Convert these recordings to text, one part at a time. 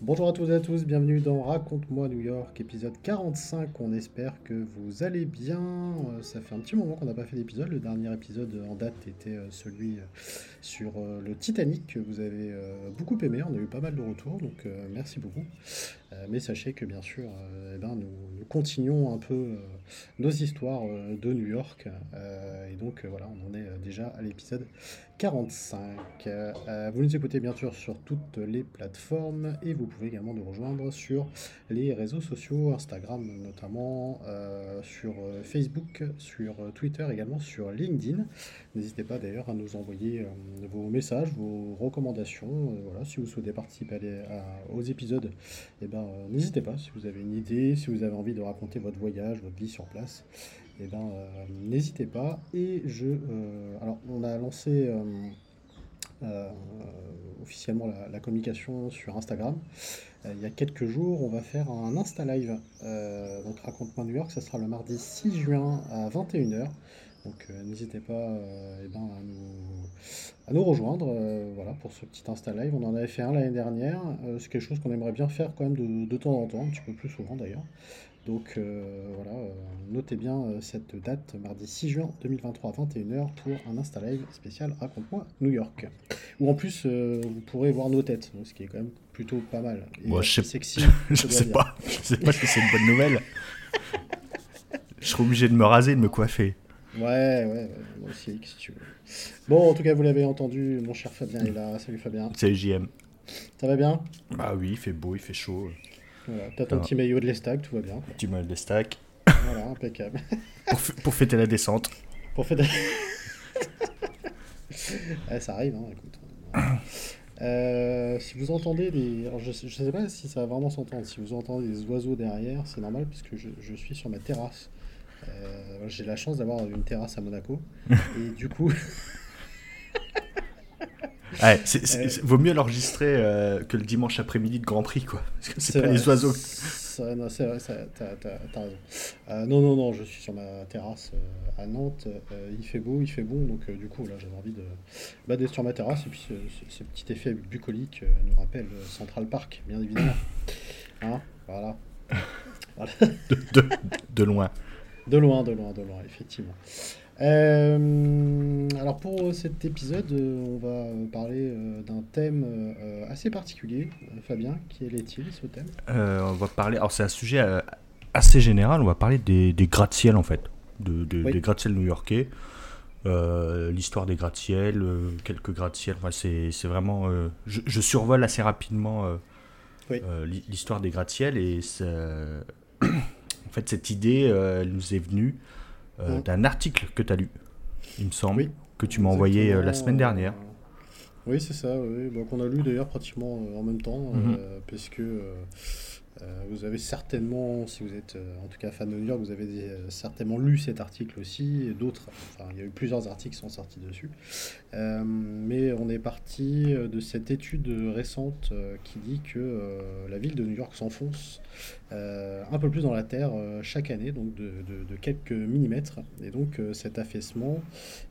Bonjour à toutes et à tous, bienvenue dans Raconte-moi New York, épisode 45. On espère que vous allez bien. Euh, ça fait un petit moment qu'on n'a pas fait d'épisode. Le dernier épisode en date était euh, celui euh, sur le Titanic que vous avez beaucoup aimé. On a eu pas mal de retours, donc merci beaucoup. Mais sachez que bien sûr, eh ben, nous, continuons un peu nos histoires de New York. Et donc voilà, on en est déjà à l'épisode 45. Euh, vous nous écoutez bien sûr sur toutes les plateformes et vous pouvez également nous rejoindre sur les réseaux sociaux, Instagram notamment, euh, sur euh, Facebook, sur Twitter également, sur LinkedIn. N'hésitez pas d'ailleurs à nous envoyer vos messages, vos recommandations. voilà, si vous souhaitez participer aux épisodes, eh ben, n'hésitez pas. Si vous avez une idée, si vous avez envie de raconter votre voyage, votre vie sur place, eh ben, euh, n'hésitez pas. Et je, euh, alors, on a lancé euh, officiellement la, communication sur Instagram. il y a quelques jours, on va faire un Insta Live. donc, Raconte-moi New York, ça sera le mardi 6 juin à 21h. Donc n'hésitez pas eh ben, à, nous, à, nous, rejoindre voilà, pour ce petit Insta Live. On en avait fait un l'année dernière. c'est quelque chose qu'on aimerait bien faire quand même de, de, temps en temps, un petit peu plus souvent d'ailleurs. Donc euh, voilà, euh, notez bien euh, cette date, mardi 6 juin 2023 à 21h pour un Insta Live spécial Raconte-moi New York. Où en plus vous pourrez voir nos têtes, ce qui est quand même plutôt pas mal. Moi, je sais, sexy, je sais pas, je sais pas si c'est une bonne nouvelle. je serai obligé de me raser, de me coiffer. Ouais, ouais, moi aussi, si tu veux. Bon, en tout cas, vous l'avez entendu, mon cher Fabien est là. Salut Fabien. Salut JM. Ça va bien? Bah oui, il fait beau, il fait chaud. Voilà, t'as ton petit maillot de l'estac, tout va bien. Petit maillot de l'estac. Voilà, impeccable. pour, fêter la descente. Pour fêter. ça arrive, hein, écoute. Euh, si vous entendez des. Alors je, ne sais pas si ça va vraiment s'entendre. Si vous entendez des oiseaux derrière, c'est normal puisque je, je, suis sur ma terrasse. Euh, j'ai la chance d'avoir une terrasse à Monaco. et du coup. Ouais, c'est, vaut mieux l'enregistrer euh, que le dimanche après-midi de Grand Prix, quoi. Parce que c'est, pas les oiseaux. non, c'est vrai, t'as, raison. Euh, non, non, non, je suis sur ma terrasse euh, à Nantes. il fait beau, il fait bon, donc du coup, là, j'avais envie de bah, d'être sur ma terrasse. Et puis, ce, petit effet bucolique nous rappelle Central Park, bien évidemment. Hein voilà. De, de, loin. De loin, de loin, de loin, effectivement. Euh, alors pour cet épisode, euh, on va parler euh, d'un thème assez particulier. Fabien, quel est-il ce thème? On va parler. Alors c'est un sujet assez général. On va parler des, des gratte-ciel en fait, de, des gratte-ciel new-yorkais. l'histoire des gratte-ciel, quelques gratte-ciel. Enfin, c'est vraiment. Je, survole assez rapidement l'histoire des gratte-ciel et en fait cette idée, elle nous est venue euh, d'un article que tu as lu, il me semble, que tu m'as envoyé euh, la semaine dernière. Oui, c'est ça, oui. Donc, on a lu d'ailleurs pratiquement euh, en même temps, mhm. puisque vous avez certainement, si vous êtes en tout cas fan de New York, vous avez certainement lu cet article aussi, et d'autres, enfin il y a eu plusieurs articles qui sont sortis dessus. mais on est parti de cette étude récente qui dit que la ville de New York s'enfonce euh, un peu plus dans la terre euh, chaque année, donc de, quelques millimètres. Et donc euh, cet affaissement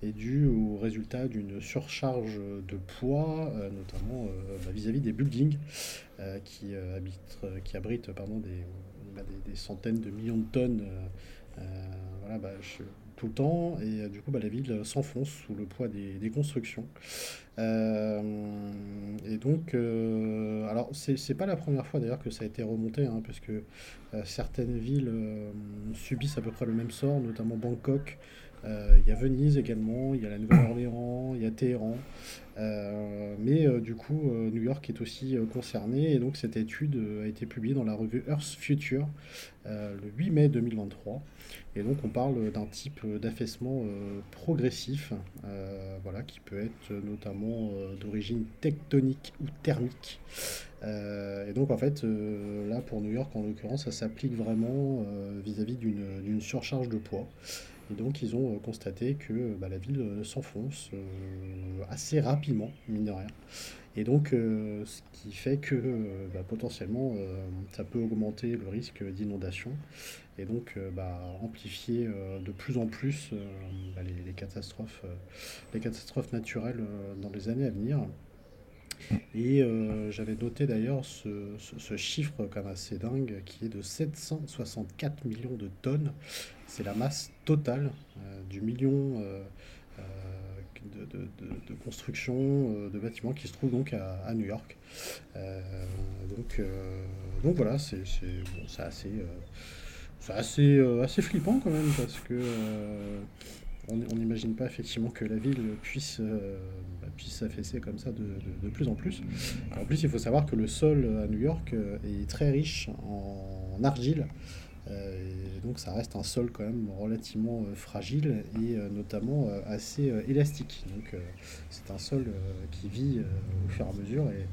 est dû au résultat d'une surcharge de poids, notamment bah, vis-à-vis des buildings qui, habitent, qui abritent pardon, bah, des, des, centaines de millions de tonnes. voilà, bah, tout le temps et du coup bah, la ville s'enfonce sous le poids des, constructions. et donc, alors c'est pas la première fois d'ailleurs que ça a été remonté, hein, parce que certaines villes subissent à peu près le même sort, notamment Bangkok, Il y a Venise également, il y a la Nouvelle-Orléans, il y a Téhéran. mais du coup, New York est aussi concerné et donc cette étude a été publiée dans la revue Earth Future le 8 mai 2023. Et donc on parle d'un type d'affaissement progressif, voilà, qui peut être notamment d'origine tectonique ou thermique. et donc en fait, là pour New York en l'occurrence, ça s'applique vraiment vis-à-vis d'une surcharge de poids. Et donc ils ont constaté que bah, la ville s'enfonce assez rapidement, mine de rien. Et donc, ce qui fait que bah, potentiellement, ça peut augmenter le risque d'inondation et donc euh, bah, amplifier euh, de plus en plus euh, les, catastrophes, les catastrophes naturelles dans les années à venir. Et j'avais noté d'ailleurs ce, chiffre comme assez dingue qui est de 764 millions de tonnes. C'est la masse totale du million de, construction de bâtiments qui se trouve donc à, New York. donc, donc voilà, c'est bon, assez assez, euh, assez flippant quand même parce que euh, on n'imagine pas effectivement que la ville puisse euh, puisse s'affaisser comme ça de, plus en plus. En plus, il faut savoir que le sol à New York est très riche en, argile. et donc ça reste un sol quand même relativement fragile et notamment assez élastique. Donc c'est un sol qui vit au fur et à mesure et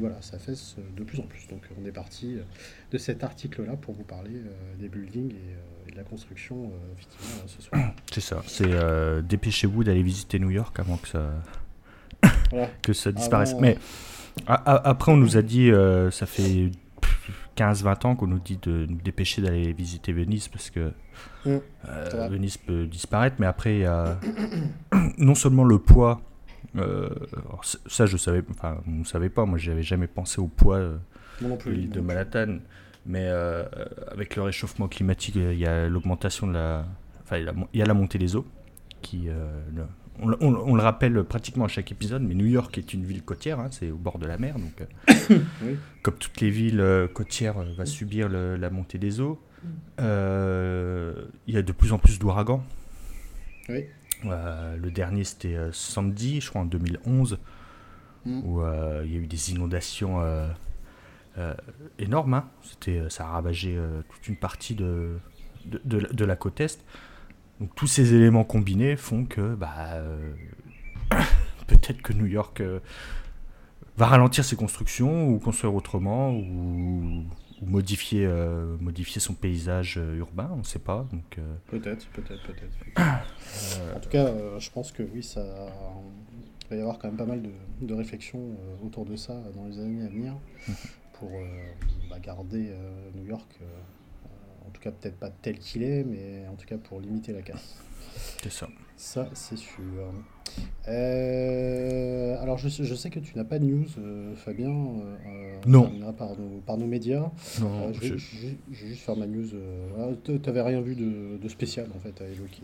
voilà, ça fait de plus en plus. Donc on est parti euh, de cet article-là pour vous parler euh, des buildings et, de la construction effectivement ce soir. C'est ça, c'est dépêchez-vous d'aller visiter New York avant que ça, que ça disparaisse. Mais après on nous a dit, ça fait 15-20 ans qu'on nous dit de nous dépêcher d'aller visiter Venise parce que mmh, Venise peut disparaître, mais après il y a non seulement le poids euh, ça, je savais, enfin, on ne savait pas. Moi, j'avais jamais pensé au poids euh, de l'île de Manhattan. Mais euh, avec le réchauffement climatique, il y a l'augmentation de la, enfin, il y a la montée des eaux qui, on, le rappelle pratiquement à chaque épisode, mais New York est une ville côtière, hein, c'est au bord de la mer, donc comme toutes les villes côtières, va subir la montée des eaux. il y a de plus en plus d'ouragans. Oui. Euh, le dernier, c'était euh, samedi, je crois, en 2011, mm. où euh, il y a eu des inondations énormes. Hein. C'était, ça a ravagé toute une partie de, de, la côte Est. Donc tous ces éléments combinés font que bah, peut-être que New York va ralentir ses constructions ou construire autrement ou ou modifier, euh, modifier son paysage euh, urbain, on ne sait pas. Donc, euh. Peut-être, peut-être, peut-être. en tout cas, je pense que oui, ça il va y avoir quand même pas mal de, de réflexions autour de ça dans les années à venir mhm. pour bah, garder New York, en tout cas peut-être pas tel qu'il est, mais en tout cas pour limiter la casse. C'est ça. Ça, c'est sûr. Euh, alors, je, je, sais que tu n'as pas de news, euh, Fabien. Euh, non. Par nos, par nos médias. Non. je, vais, juste faire ma news. Ah, tu n'avais rien vu de, de, spécial, en fait, à évoquer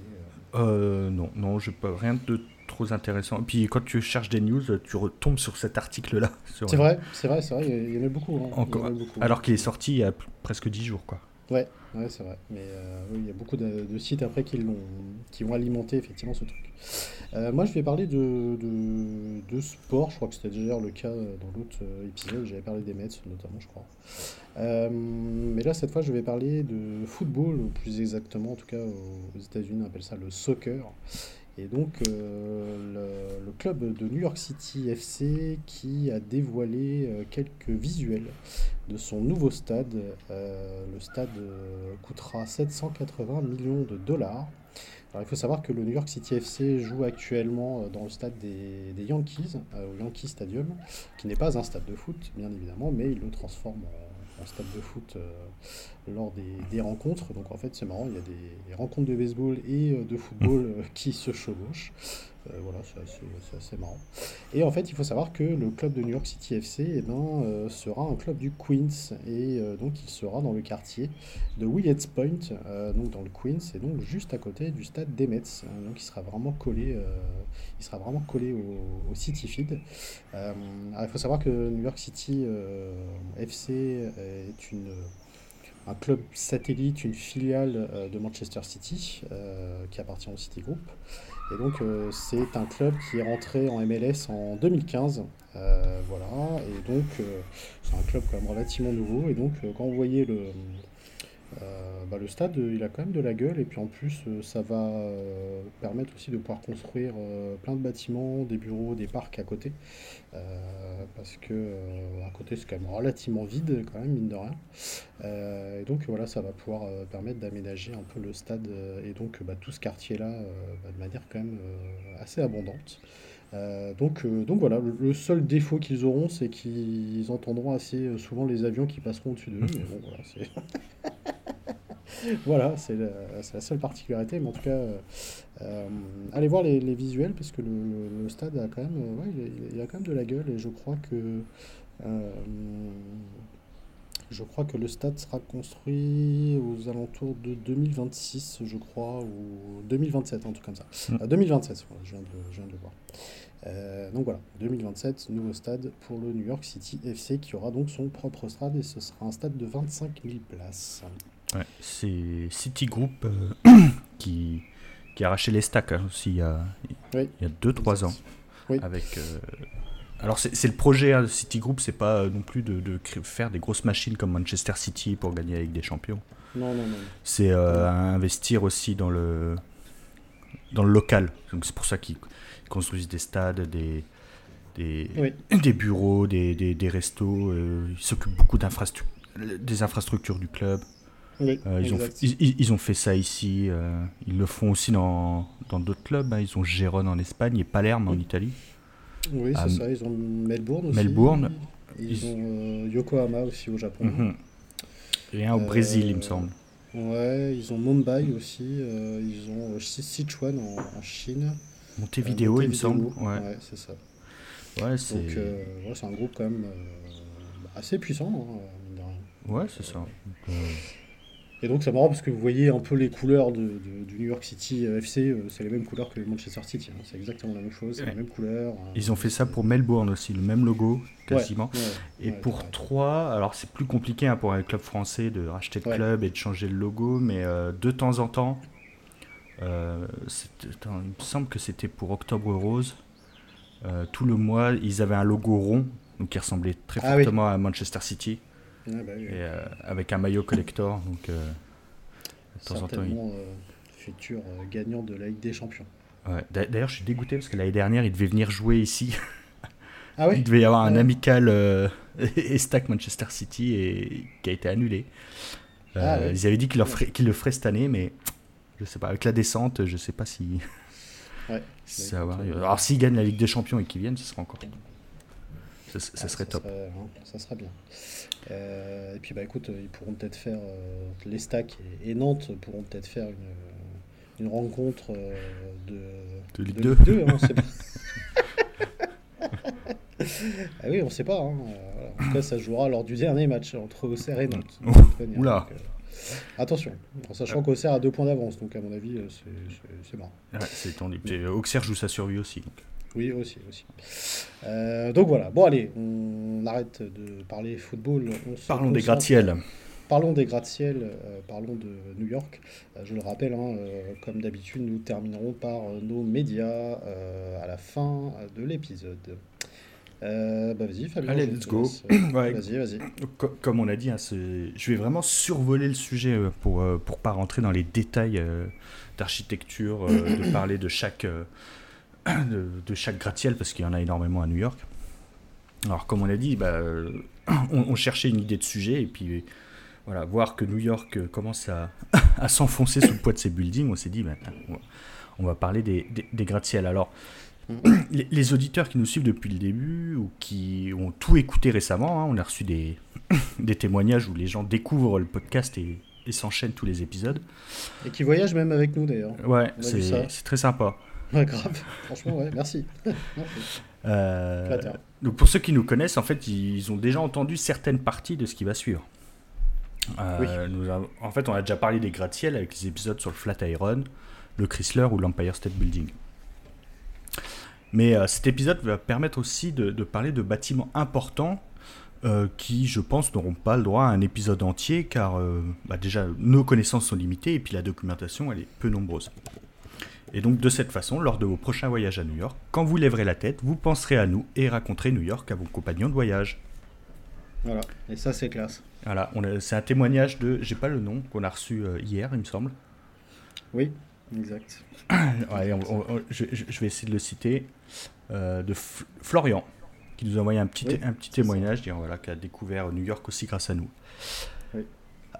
Non, non, je pas rien de trop intéressant. Puis quand tu cherches des news, tu retombes sur cet article-là. C'est vrai, c'est vrai, c'est vrai, il y en a beaucoup. Hein. Encore, alors qu'il est sorti il y a presque 10 jours, quoi. Ouais, ouais c'est vrai. Mais euh, il y a beaucoup de, sites après qui, l'ont, qui ont alimenté effectivement ce truc. Euh, moi, je vais parler de, de, sport. Je crois que c'était déjà le cas dans l'autre euh, épisode. J'avais parlé des Mets, notamment, je crois. mais là, cette fois, je vais parler de football, plus exactement, en tout cas aux États-Unis, on appelle ça le soccer. Et donc, le, le, club de New York City FC qui a dévoilé quelques visuels de son nouveau stade. Euh, le stade euh, coûtera 780 millions de dollars. Alors, il faut savoir que le New York City FC joue actuellement euh, dans le stade des, des Yankees, au Yankee Stadium, qui n'est pas un stade de foot, bien évidemment, mais il le transforme en, stade de foot lors des, des, rencontres. Donc en fait, c'est marrant, il y a des, des, rencontres de baseball et de football qui se chevauchent. Euh, voilà, c'est assez, marrant. Et en fait, il faut savoir que le club de New York City FC eh ben, euh, sera un club du Queens. Et euh, donc, il sera dans le quartier de Willets Point, donc dans le Queens, et donc juste à côté du stade des Mets. donc, il sera vraiment collé, il sera vraiment collé au, City Feed. il faut savoir que New York City FC est une un club satellite, une filiale de Manchester City, qui appartient au City Group. Et donc, c'est un club qui est rentré en MLS en 2015. voilà, et donc, c'est un club quand même relativement nouveau. Et donc, quand vous voyez le euh, bah, le stade, il a quand même de la gueule et puis en plus, euh, ça va euh, permettre aussi de pouvoir construire plein de bâtiments, des bureaux, des parcs à côté. parce que à côté, c'est quand même relativement vide, quand même, mine de rien. et donc voilà, ça va pouvoir permettre d'aménager un peu le stade et donc bah, tout ce quartier-là bah, de manière quand même assez abondante. Donc, donc voilà, le, seul défaut qu'ils auront, c'est qu'ils entendront assez souvent les avions qui passeront au-dessus d'eux. Mais bon, voilà, c'est. voilà, la, seule particularité. Mais en tout cas, euh, allez voir les, visuels parce que le, stade a quand même, ouais, il, a, quand même de la gueule et je crois que euh, je crois que le stade sera construit aux alentours de 2026, je crois, ou 2027, un truc comme ça. 2027, mm. je, viens de, je, viens de, le voir. Euh, donc voilà, 2027, nouveau stade pour le New York City FC qui aura donc son propre stade et ce sera un stade de 25 000 places. Ouais, c'est Citigroup euh, qui, qui a arraché les stacks hein, aussi il y a 2-3 ans. Avec, euh, alors c'est le projet hein, de Citigroup, c'est pas non plus de, de, faire des grosses machines comme Manchester City pour gagner avec des champions. Non, non, non. C'est euh, investir aussi dans le, dans le local. Donc c'est pour ça qu'ils construisent des stades, des, des, des bureaux, des, des, des restos. ils s'occupent beaucoup des infrastructures du club. Euh, ils, ont, ils, ont fait ça ici. Euh, ils le font aussi dans d'autres clubs. Hein. Ils ont Gérone en Espagne et Palerme en Italie. Oui, c'est ça. Ils ont Melbourne aussi. Melbourne. Ils, ont euh, Yokohama aussi au Japon. Mhm. Et un au Brésil, il me semble. Ouais, ils ont Mumbai aussi. ils ont Sichuan en, Chine. Montevideo, il me semble. Ouais, c'est ça. Ouais, c'est... Donc, c'est un groupe quand même assez puissant. Hein, ouais, c'est ça. Et donc c'est marrant parce que vous voyez un peu les couleurs de, du New York City euh, FC, euh, c'est les mêmes couleurs que les Manchester City, hein. c'est exactement la même chose, c'est les mêmes couleurs. Hein. Ils ont fait ça pour Melbourne aussi, le même logo quasiment. et pour trois, alors c'est plus compliqué hein, pour un club français de racheter le club et de changer le logo, mais euh, de temps en temps, il me semble que c'était pour Octobre Rose, tout le mois ils avaient un logo rond, donc qui ressemblait très ah fortement à Manchester City. Bah et, euh, avec un maillot collector. Donc, euh, de temps en temps, euh, futur gagnant de la Ligue des Champions. D'ailleurs, je suis dégoûté parce que l'année dernière, il devait venir jouer ici. Ah oui il devait y avoir un amical Estac Manchester City et qui a été annulé. Ah ils avaient dit qu'ils le feraient cette année, mais je sais pas. Avec la descente, je sais pas si. Ouais. ça va. Alors, s'ils gagnent la Ligue des Champions et qu'ils viennent, ce sera encore. Ça, ah, serait top. Hein, ça serait bien. Euh, et puis bah écoute, ils pourront peut-être faire euh, les stacks et, Nantes pourront peut-être faire une, une rencontre euh, de, de Ligue 2. hein, sait pas. ah oui, on sait pas. Hein. En tout cas, ça jouera lors du dernier match entre Auxerre et Nantes. Oula. attention, en sachant qu'Auxerre a deux points d'avance, donc à mon avis, c'est marrant. Ouais, c'est tendu. Auxerre joue sa survie aussi. Donc. Oui, aussi. aussi. Euh, donc voilà, bon allez, on arrête de parler football. parlons des gratte-ciel. Parlons des gratte-ciel, euh, parlons de New York. Euh, je le rappelle, hein, comme d'habitude, nous terminerons par nos médias à la fin de l'épisode. bah vas-y Fabien. Allez, let's go. Vas-y, vas-y. Comme on a dit, hein, je vais vraiment survoler le sujet pour ne pas rentrer dans les détails d'architecture, de parler de chaque de, chaque gratte-ciel, parce qu'il y en a énormément à New York. Alors, comme on a dit, bah, on, cherchait une idée de sujet, et puis voilà, voir que New York commence à, à s'enfoncer sous le poids de ses buildings, on s'est dit, bah, on va parler des, des, gratte-ciel. Alors, les, auditeurs qui nous suivent depuis le début, ou qui ont tout écouté récemment, hein, on a reçu des, des témoignages où les gens découvrent le podcast et, et s'enchaînent tous les épisodes. Et qui voyagent même avec nous d'ailleurs. Ouais, c'est très sympa. Grave. Franchement, ouais, merci. Euh, donc pour ceux qui nous connaissent, en fait, ils ont déjà entendu certaines parties de ce qui va suivre. Euh, nous en fait, on a déjà parlé des gratte-ciel avec les épisodes sur le Flatiron, le Chrysler ou l'Empire State Building. Mais euh, cet épisode va permettre aussi de, parler de bâtiments importants euh, qui, je pense, n'auront pas le droit à un épisode entier, car bah, déjà, nos connaissances sont limitées, et puis la documentation, elle est peu nombreuse. Et donc, de cette façon, lors de vos prochains voyages à New York, quand vous lèverez la tête, vous penserez à nous et raconterez New York à vos compagnons de voyage. Voilà, et ça, c'est classe. Voilà, c'est un témoignage de, j'ai pas le nom, qu'on a reçu euh, hier, il me semble. Oui, exact. je, vais essayer de le citer, de Florian qui nous a envoyé un petit, un petit témoignage, dire voilà, qui a découvert New York aussi grâce à nous.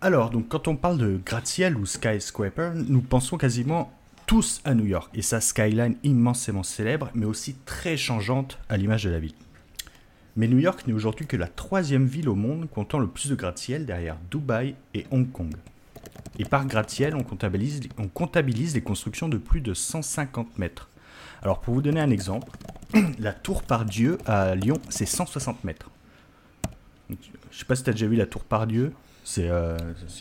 Alors, donc, quand on parle de gratte-ciel ou skyscraper, nous pensons quasiment tous à New York et sa skyline immensément célèbre, mais aussi très changeante à l'image de la ville. Mais New York n'est aujourd'hui que la troisième ville au monde comptant le plus de gratte-ciel derrière Dubaï et Hong Kong. Et par gratte-ciel, on comptabilise, les constructions de plus de 150 mètres, alors pour vous donner un exemple, la tour Pardieu à Lyon, c'est 160 mètres. Je sais pas si tu as déjà vu la tour Pardieu. C'est euh...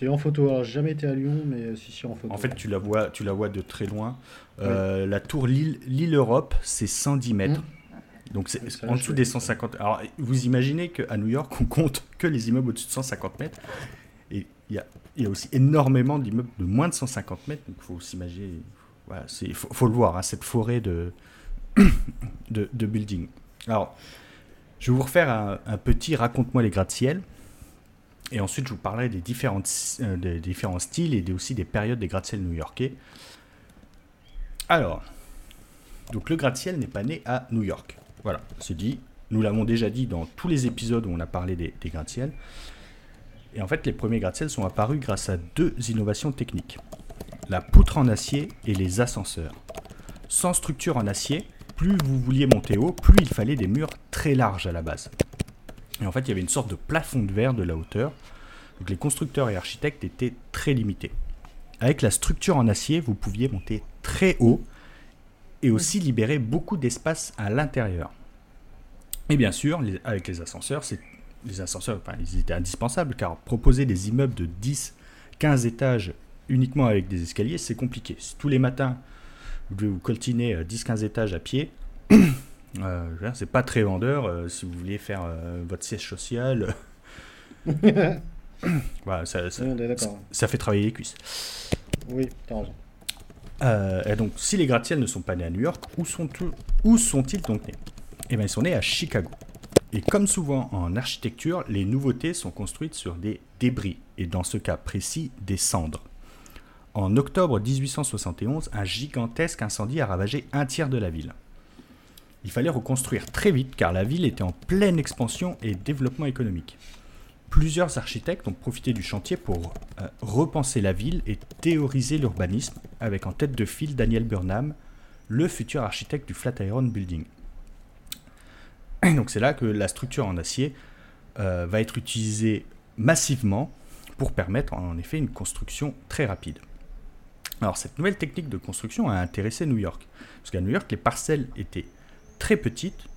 en photo. Alors, jamais été à Lyon, mais si, si, en photo. En fait, tu la vois, tu la vois de très loin. Euh, la tour Lille Europe, c'est 110 mètres. Mmh. Donc, c'est en dessous des 150. Alors, vous imaginez qu'à New York, on compte que les immeubles au-dessus de 150 mètres. Et il y a, y a, aussi énormément d'immeubles de moins de 150 mètres. Donc, il faut s'imaginer, voilà, il faut, le voir, hein, cette forêt de, de, de, building. Alors, je vais vous refaire un, petit raconte-moi les gratte-ciel. Et ensuite, je vous parlerai des, différentes, euh, des différents styles et aussi des périodes des gratte-ciel new-yorkais. Alors, donc le gratte-ciel n'est pas né à New York. Voilà, c'est dit. Nous l'avons déjà dit dans tous les épisodes où on a parlé des, des gratte-ciel. Et en fait, les premiers gratte-ciel sont apparus grâce à deux innovations techniques la poutre en acier et les ascenseurs. Sans structure en acier, plus vous vouliez monter haut, plus il fallait des murs très larges à la base. Et en fait, il y avait une sorte de plafond de verre de la hauteur. Donc les constructeurs et architectes étaient très limités. Avec la structure en acier, vous pouviez monter très haut et aussi libérer beaucoup d'espace à l'intérieur. Et bien sûr, avec les ascenseurs, les ascenseurs, ils étaient indispensables car proposer des immeubles de 10, 15 étages uniquement avec des escaliers, c'est compliqué. Si tous les matins, vous devez vous coltiner 10-15 étages à pied, euh, c'est pas très vendeur euh, si vous voulez faire euh, votre siège social. voilà, ça, ça, fait travailler les cuisses. Oui, t'as raison. Et donc, si les gratte-ciels ne sont pas nés à New York, où sont-ils où sont donc nés? Eh bien, ils sont nés à Chicago. Et comme souvent en architecture, les nouveautés sont construites sur des débris, et dans ce cas précis, des cendres. En octobre 1871, un gigantesque incendie a ravagé un tiers de la ville. Il fallait reconstruire très vite car la ville était en pleine expansion et développement économique. Plusieurs architectes ont profité du chantier pour euh, repenser la ville et théoriser l'urbanisme, avec en tête de file Daniel Burnham, le futur architecte du Flatiron Building. donc c'est là que la structure en acier euh, va être utilisée massivement pour permettre en effet une construction très rapide. Alors cette nouvelle technique de construction a intéressé New York. Parce qu'à New York, les parcelles étaient très petites.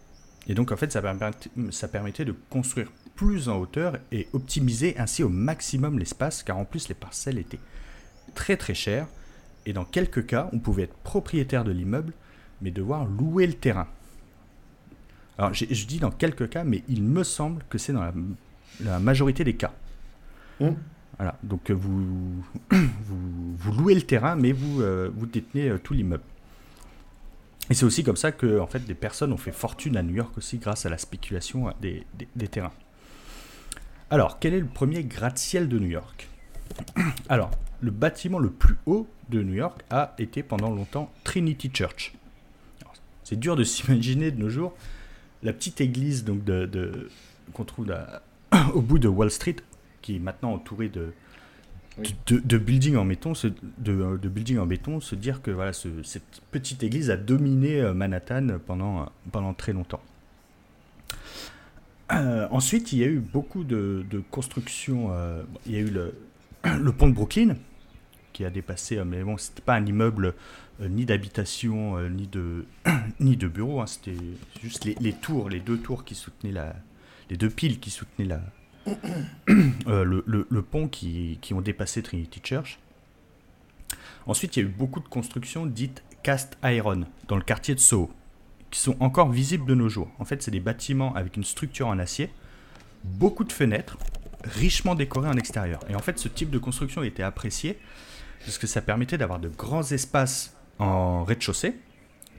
Et donc en fait, ça permettait, de construire plus en hauteur et optimiser ainsi au maximum l'espace, car en plus les parcelles étaient très très chères. Et dans quelques cas, on pouvait être propriétaire de l'immeuble, mais devoir louer le terrain. Alors je dis dans quelques cas, mais il me semble que c'est dans la, majorité des cas. Mmh. Voilà, donc euh, vous, vous, louez le terrain, mais vous, euh, vous détenez euh, tout l'immeuble. Et c'est aussi comme ça que en fait, des personnes ont fait fortune à New York aussi grâce à la spéculation des, des, terrains. Alors, quel est le premier gratte-ciel de New York? Alors, le bâtiment le plus haut de New York a été pendant longtemps Trinity Church. C'est dur de s'imaginer de nos jours la petite église donc de, qu'on trouve au bout de Wall Street qui est maintenant entouré de, de, buildings en béton, se, de, de building en béton, se dire que voilà, cette petite église a dominé euh, Manhattan pendant, pendant très longtemps. Euh, ensuite, il y a eu beaucoup de, constructions. Euh, il y a eu le, pont de Brooklyn qui a dépassé, mais bon, c'était pas un immeuble ni d'habitation ni de ni de bureau. Hein, c'était juste les, tours, les deux tours qui soutenaient la, les deux piles qui soutenaient la, Euh, le, pont qui, ont dépassé Trinity Church. Ensuite, il y a eu beaucoup de constructions dites cast iron dans le quartier de Soho, qui sont encore visibles de nos jours. En fait, c'est des bâtiments avec une structure en acier, beaucoup de fenêtres, richement décorées en extérieur. Et en fait, ce type de construction était apprécié parce que ça permettait d'avoir de grands espaces en rez-de-chaussée,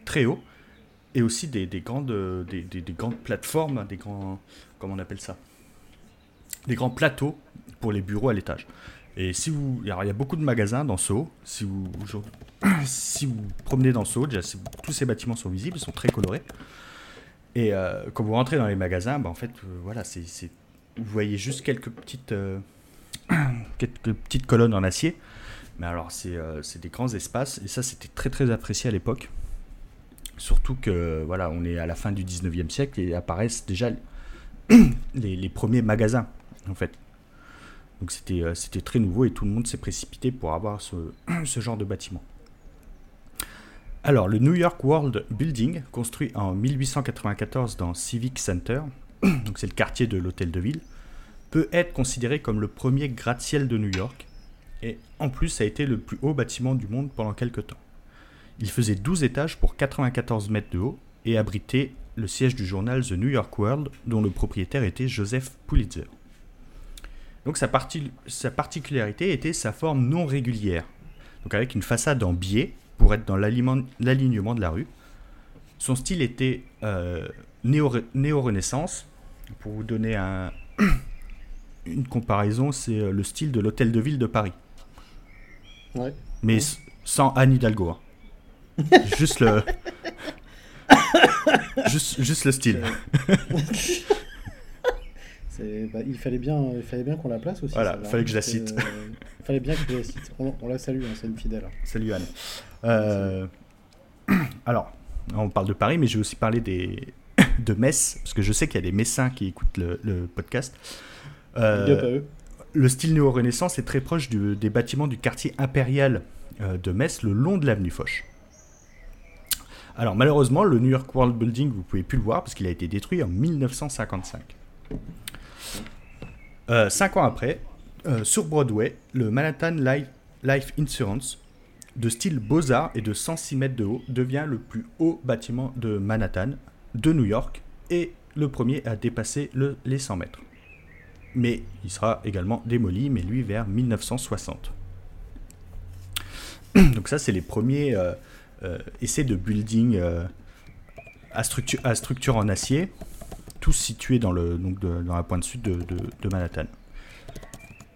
très haut, et aussi des, grandes, des, grandes plateformes, des grands, comment on appelle ça? Des grands plateaux pour les bureaux à l'étage. Et si vous, il y a beaucoup de magasins dans Soho. Si vous, si vous promenez dans Soho, déjà, tous ces bâtiments sont visibles, ils sont très colorés. Et euh, quand vous rentrez dans les magasins, bah, en fait, euh, voilà, c'est, vous voyez juste quelques petites, euh, quelques petites colonnes en acier. Mais alors, c'est, des grands espaces. Et ça, c'était très, très apprécié à l'époque. Surtout que, voilà, on est à la fin du 19e siècle et apparaissent déjà les premiers magasins, en fait. Donc c'était, très nouveau et tout le monde s'est précipité pour avoir ce, genre de bâtiment. Alors, le New York World Building, construit en 1894 dans Civic Center, c'est le quartier de l'hôtel de ville, peut être considéré comme le premier gratte-ciel de New York, et en plus a été le plus haut bâtiment du monde pendant quelques temps. Il faisait 12 étages pour 94 mètres de haut et abritait le siège du journal The New York World, dont le propriétaire était Joseph Pulitzer. Donc sa, sa particularité était sa forme non régulière, donc avec une façade en biais pour être dans l'alignement de la rue. Son style était euh, néo-renaissance. pour vous donner un, une comparaison, c'est euh, le style de l'hôtel de ville de Paris. Ouais. Mais sans Anne Hidalgo. Hein. juste le. juste, juste le style. Bah, il fallait bien, il fallait bien qu'on la place aussi. Voilà, il fallait que je la cite. il fallait bien que je la cite. On, la salue, hein, c'est une fidèle. Salut Anne. Euh, alors, on parle de Paris, mais je vais aussi parler des... de Metz, parce que je sais qu'il y a des Messins qui écoutent le, podcast. Euh, le style néo-renaissance est très proche des bâtiments du quartier impérial euh, de Metz, le long de l'avenue Foch. Alors malheureusement, le New York World Building, vous pouvez plus le voir parce qu'il a été détruit en 1955. Euh, cinq ans après, euh, sur Broadway, le Manhattan Life, Insurance, de style Beaux-Arts et de 106 mètres de haut, devient le plus haut bâtiment de Manhattan, de New York, et le premier à dépasser les 100 mètres. Mais il sera également démoli, mais lui vers 1960. Donc ça, c'est les premiers euh, essais de building à, structure, à structure en acier tous situés dans, le, donc dans la pointe sud de, Manhattan.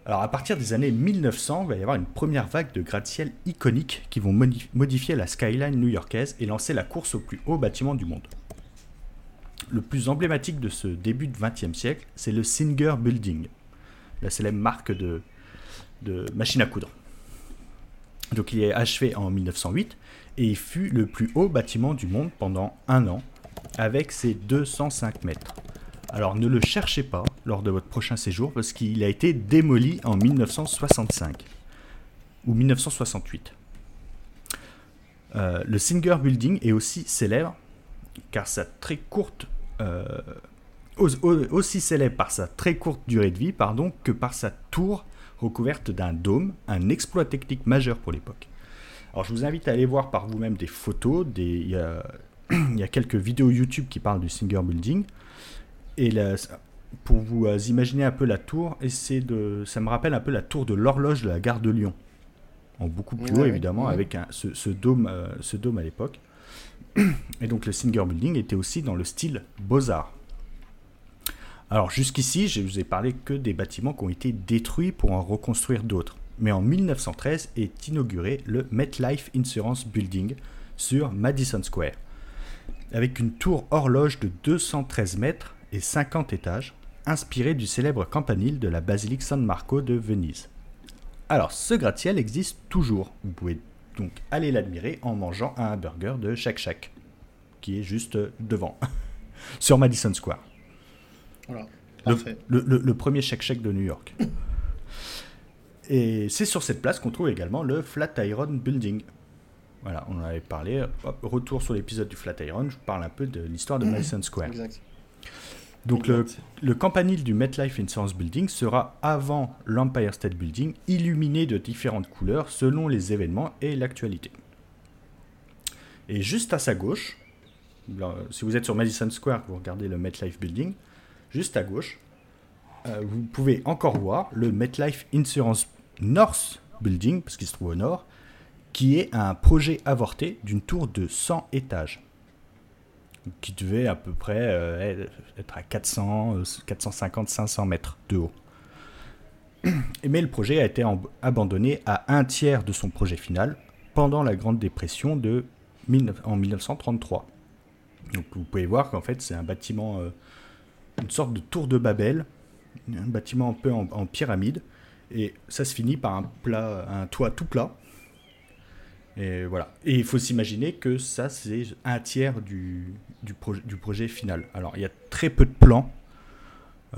Alors à partir des années 1900, il va y avoir une première vague de gratte-ciel iconiques qui vont modifier la skyline new-yorkaise et lancer la course au plus haut bâtiment du monde. Le plus emblématique de ce début de XXe siècle, c'est le Singer Building, la célèbre marque de, de machine à coudre. Donc il est achevé en 1908 et il fut le plus haut bâtiment du monde pendant un an avec ses 205 mètres. Alors ne le cherchez pas lors de votre prochain séjour parce qu'il a été démoli en 1965 ou 1968. Euh, le Singer Building est aussi célèbre car sa très courte euh, aussi célèbre par sa très courte durée de vie pardon, que par sa tour recouverte d'un dôme, un exploit technique majeur pour l'époque. Alors je vous invite à aller voir par vous-même des photos, des, il y a quelques vidéos YouTube qui parlent du Singer Building. Et pour vous euh, imaginer un peu la tour, et de, ça me rappelle un peu la tour de l'horloge de la gare de Lyon. En beaucoup plus haut, évidemment, avec un, ce, dôme, euh, ce dôme à l'époque. Et donc le Singer Building était aussi dans le style Beaux-Arts. Alors jusqu'ici, je vous ai parlé que des bâtiments qui ont été détruits pour en reconstruire d'autres. Mais en 1913 est inauguré le MetLife Insurance Building sur Madison Square avec une tour horloge de 213 mètres et 50 étages, inspirée du célèbre campanile de la basilique San Marco de Venise. Alors, ce gratte-ciel existe toujours. Vous pouvez donc aller l'admirer en mangeant un burger de Shake Shack, qui est juste devant, sur Madison Square. Voilà, le, le, premier Shake Shack de New York. Et c'est sur cette place qu'on trouve également le Flatiron Building, voilà, on en avait parlé. retour sur l'épisode du Flatiron, je parle un peu de l'histoire de Madison Square. Exact. Donc le, le, campanile du MetLife Insurance Building sera avant l'Empire State Building, illuminé de différentes couleurs selon les événements et l'actualité. Et juste à sa gauche, si vous êtes sur Madison Square, vous regardez le MetLife Building, juste à gauche, euh, vous pouvez encore voir le MetLife Insurance North Building, parce qu'il se trouve au nord, qui est un projet avorté d'une tour de 100 étages, qui devait à peu près euh, être à 400, 450, 500 mètres de haut. Mais le projet a été abandonné à un tiers de son projet final pendant la Grande Dépression de en 1933. Donc vous pouvez voir qu'en fait c'est un bâtiment, euh, une sorte de tour de Babel, un bâtiment un peu en, pyramide, et ça se finit par un, plat, un toit tout plat. Et voilà. Et il faut s'imaginer que ça c'est un tiers du, du, du, projet final. Alors il y a très peu de plans.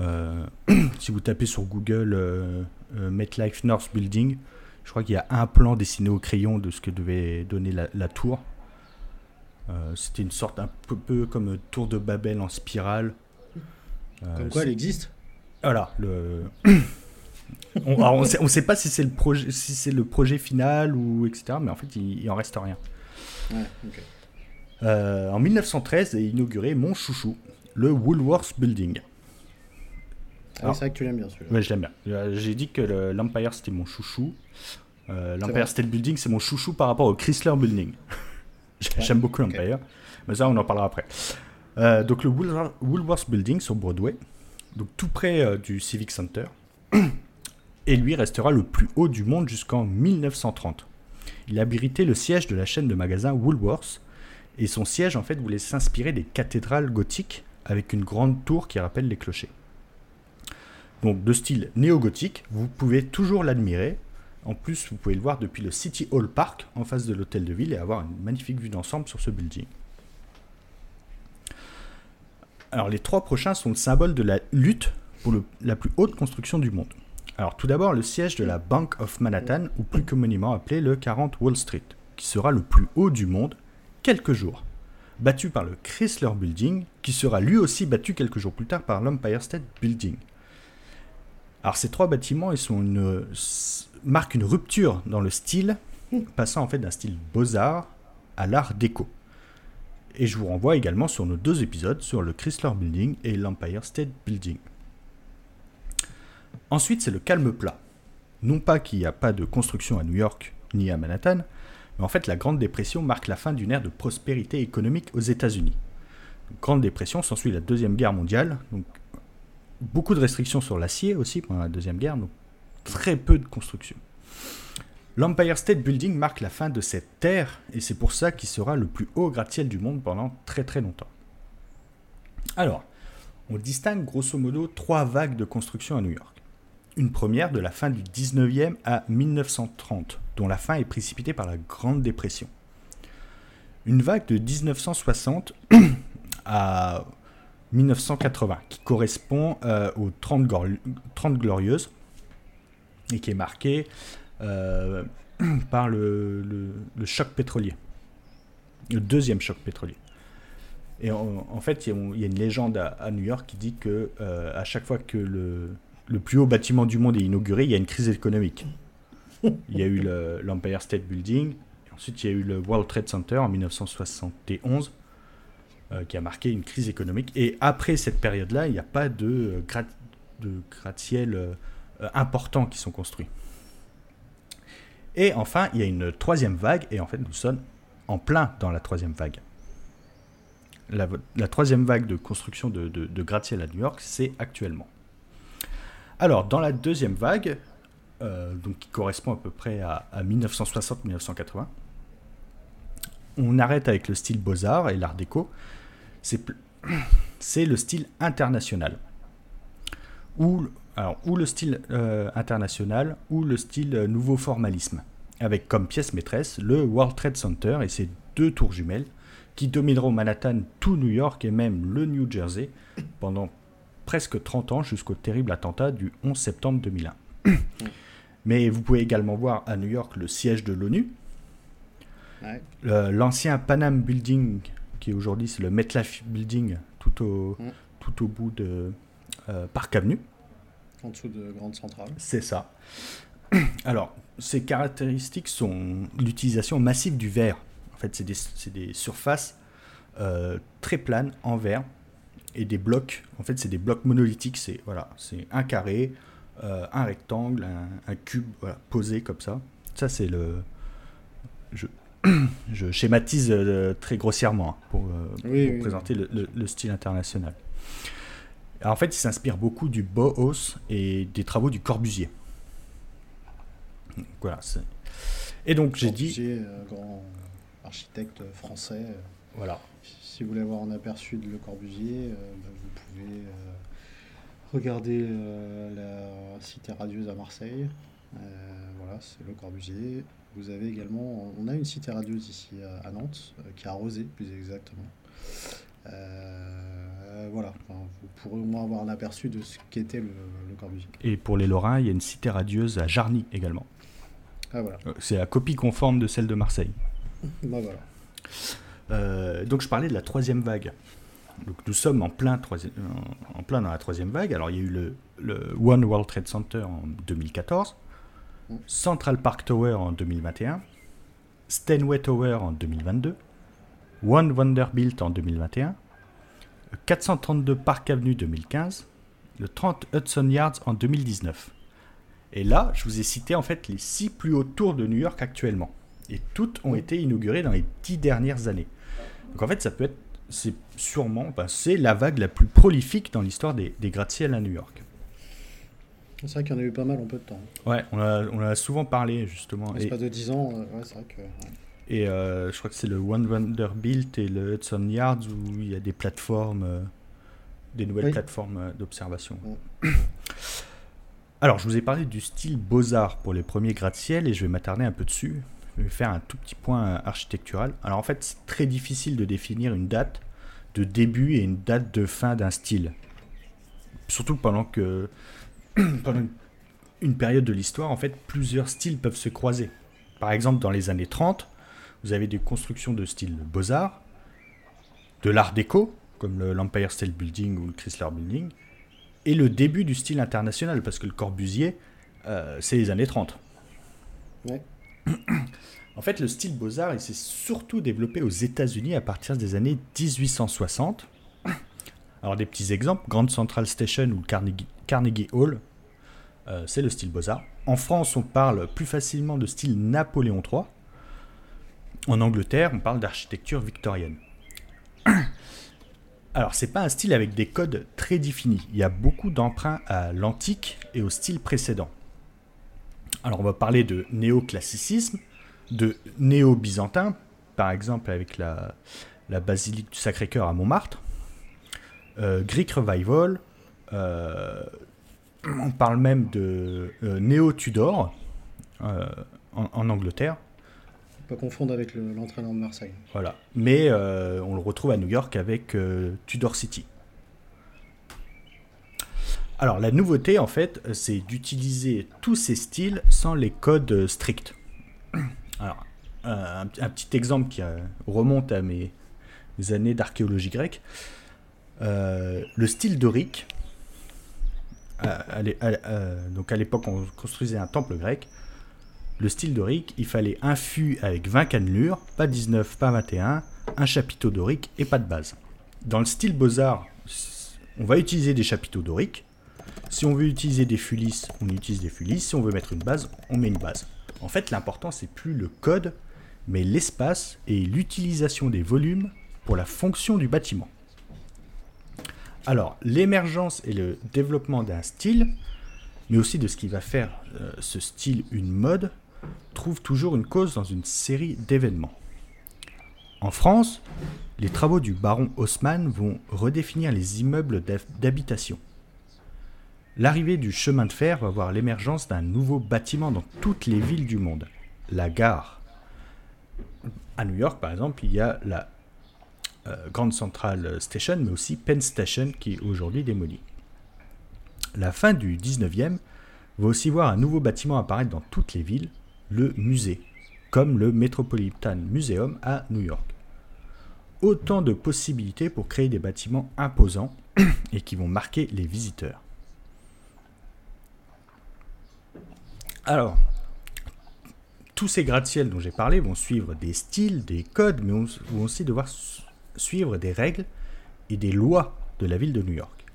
Euh, si vous tapez sur Google euh, MetLife North Building, je crois qu'il y a un plan dessiné au crayon de ce que devait donner la tour. Euh, c'était une sorte un peu, comme tour de Babel en spirale. Euh, comme quoi elle existe? Voilà. Le... on ne sait, pas si c'est le projet, si c'est le projet final ou etc. Mais en fait, il, il en reste rien. Euh, en 1913 est inauguré mon chouchou, le Woolworth Building. Ah c'est vrai que tu l'aimes bien celui-là. Je l'aime bien. J'ai dit que l'Empire c'était mon chouchou. L'Empire State Building c'est mon chouchou par rapport au Chrysler Building. J'aime beaucoup l'Empire. Mais ça, on en parlera après. Euh, donc, le Woolworth Building sur Broadway, donc tout près euh, du Civic Center, et lui restera le plus haut du monde jusqu'en 1930. Il abritait le siège de la chaîne de magasins Woolworth, et son siège, en fait, voulait s'inspirer des cathédrales gothiques avec une grande tour qui rappelle les clochers. Donc, de style néo-gothique, vous pouvez toujours l'admirer, en plus, vous pouvez le voir depuis le City Hall Park, en face de l'hôtel de ville, et avoir une magnifique vue d'ensemble sur ce building. Alors, les trois prochains sont le symbole de la lutte pour la plus haute construction du monde. Alors, tout d'abord, le siège de la Bank of Manhattan, ou plus communément appelé le 40 Wall Street, qui sera le plus haut du monde quelques jours. Battu par le Chrysler Building, qui sera lui aussi battu quelques jours plus tard par l'Empire State Building. Alors ces trois bâtiments, ils sont marquent une rupture dans le style, passant en fait d'un style beaux-arts à l'art déco. Et je vous renvoie également sur nos deux épisodes sur le Chrysler Building et l'Empire State Building. Ensuite, c'est le calme plat. Non pas qu'il n'y a pas de construction à New York ni à Manhattan, mais en fait la Grande Dépression marque la fin d'une ère de prospérité économique aux États-Unis. Grande Dépression s'ensuit la Deuxième Guerre mondiale, donc beaucoup de restrictions sur l'acier aussi pendant la Deuxième Guerre, donc très peu de construction. L'Empire State Building marque la fin de cette ère et c'est pour ça qu'il sera le plus haut gratte-ciel du monde pendant très très longtemps. Alors, on distingue grosso modo trois vagues de construction à New York. Une première de la fin du 19e à 1930, dont la fin est précipitée par la Grande Dépression. Une vague de 1960 à 1980, qui correspond euh, aux 30, Glorieuses, et qui est marquée euh, par le, choc pétrolier, le deuxième choc pétrolier. Et en, fait, il y, a une légende à, New York qui dit que euh, à chaque fois que le, le, plus haut bâtiment du monde est inauguré, il y a une crise économique. Il y a eu l'Empire State Building, ensuite il y a eu le World Trade Center en 1971, euh, qui a marqué une crise économique. Et après cette période-là, il n'y a pas de, euh, de gratte-ciel euh, importants qui sont construits. Et enfin, il y a une troisième vague, et en fait, nous sommes en plein dans la troisième vague. La, troisième vague de construction de, gratte-ciel à New York, c'est actuellement. Alors, dans la deuxième vague, donc qui correspond à peu près à, à 1960-1980, on arrête avec le style beaux-arts et l'art déco, c'est le style international. Ou le style euh, international, ou le style euh, nouveau formalisme. Avec comme pièce maîtresse le World Trade Center et ses deux tours jumelles qui domineront Manhattan, tout New York et même le New Jersey pendant presque 30 ans jusqu'au terrible attentat du 11 septembre 2001. Mais vous pouvez également voir à New York le siège de l'ONU, l'ancien Panam Building qui aujourd'hui c'est le MetLife Building tout au, mm. tout au bout de euh, Park Avenue. En dessous de Grande Centrale. C'est ça. Alors, ces caractéristiques sont l'utilisation massive du verre. En fait, c'est des, des, surfaces euh, très planes en verre et des blocs. En fait, c'est des blocs monolithiques. C'est voilà, c'est un carré, euh, un rectangle, un, cube posé comme ça. Ça, c'est le. Je, je schématise euh, très grossièrement hein, pour, présenter Le, style international. en fait, il s'inspire beaucoup du Bauhaus et des travaux du Corbusier. Voilà. Et donc, j'ai dit. grand architecte français. Voilà. Si vous voulez avoir un aperçu de Le Corbusier, bah, vous pouvez Regardez euh, la cité radieuse à Marseille. Euh, voilà, c'est le Corbusier. Vous avez également, on a une cité radieuse ici à, Nantes, euh, qui a arrosé plus exactement. voilà, vous pourrez au moins avoir un aperçu de ce qu'était le, Corbusier. Et pour les Lorrains, il y a une cité radieuse à Jarny également. Ah, voilà. C'est la copie conforme de celle de Marseille. bah, voilà. Donc je parlais de la troisième vague nous sommes en plein, en plein dans la troisième vague. Alors il y a eu le, le One World Trade Center en 2014, Central Park Tower en 2021, Steinway Tower en 2022, One Vanderbilt en 2021, 432 Park Avenue 2015, le 30 Hudson Yards en 2019. Et là, je vous ai cité en fait les six plus hauts tours de New York actuellement. Et toutes ont été inaugurées dans les dix dernières années. Donc en fait, ça peut être c'est sûrement, bah, c'est la vague la plus prolifique dans l'histoire des, des gratte-ciel à New York. C'est vrai qu'il y en a eu pas mal en peu de temps. Ouais, on a, on a souvent parlé justement. Pas de 10 ans, euh, ouais, c'est vrai que. Et euh, je crois que c'est le One Vanderbilt et le Hudson Yards où il y a des plateformes, euh, des nouvelles plateformes d'observation. Alors, je vous ai parlé du style Beaux-Arts pour les premiers gratte-ciel et je vais m'attarder un peu dessus. Je vais faire un tout petit point architectural. Alors en fait, c'est très difficile de définir une date de début et une date de fin d'un style. Surtout pendant que pendant une période de l'histoire, en fait, plusieurs styles peuvent se croiser. Par exemple, dans les années 30, vous avez des constructions de style Beaux-Arts, de l'Art déco, comme l'Empire State Building ou le Chrysler Building, et le début du style international, parce que le Corbusier, euh, c'est les années 30. Ouais. En fait, le style Beaux-Arts, il s'est surtout développé aux États-Unis à partir des années 1860. Alors, des petits exemples Grand Central Station ou Carnegie, Hall, euh, c'est le style Beaux-Arts. En France, on parle plus facilement de style Napoléon III. En Angleterre, on parle d'architecture victorienne. Alors, c'est pas un style avec des codes très définis. Il y a beaucoup d'emprunts à l'antique et au style précédent. Alors on va parler de néoclassicisme, de néo-byzantin, par exemple avec la, la basilique du Sacré-Cœur à Montmartre, euh, Greek Revival, euh, on parle même de euh, néo-Tudor en, Angleterre. Pas confondre avec l'entraîneur de Marseille. Voilà, mais on le retrouve à New York avec Tudor City. Alors la nouveauté en fait, c'est d'utiliser tous ces styles sans les codes stricts. Alors un, petit exemple qui euh, remonte à mes, années d'archéologie grecque. Euh, le style dorique, donc à l'époque on construisait un temple grec, le style dorique, il fallait un fût avec 20 cannelures, pas 19, pas 21, un chapiteau dorique et pas de base. Dans le style beaux-arts, on va utiliser des chapiteaux doriques, si on veut utiliser des fulis, on utilise des fulis. Si on veut mettre une base, on met une base. En fait, l'important, c'est plus le code, mais l'espace et l'utilisation des volumes pour la fonction du bâtiment. Alors, l'émergence et le développement d'un style, mais aussi de ce qui va faire euh, ce style une mode, trouvent toujours une cause dans une série d'événements. En France, les travaux du baron Haussmann vont redéfinir les immeubles d'habitation. L'arrivée du chemin de fer va voir l'émergence d'un nouveau bâtiment dans toutes les villes du monde, la gare. À New York, par exemple, il y a la euh, Grand Central Station, mais aussi Penn Station, qui est aujourd'hui démolie. La fin du 19e va aussi voir un nouveau bâtiment apparaître dans toutes les villes, le musée, comme le Metropolitan Museum à New York. Autant de possibilités pour créer des bâtiments imposants et qui vont marquer les visiteurs. Alors, tous ces gratte-ciels dont j'ai parlé vont suivre des styles, des codes, mais vont aussi devoir suivre des règles et des lois de la ville de New York.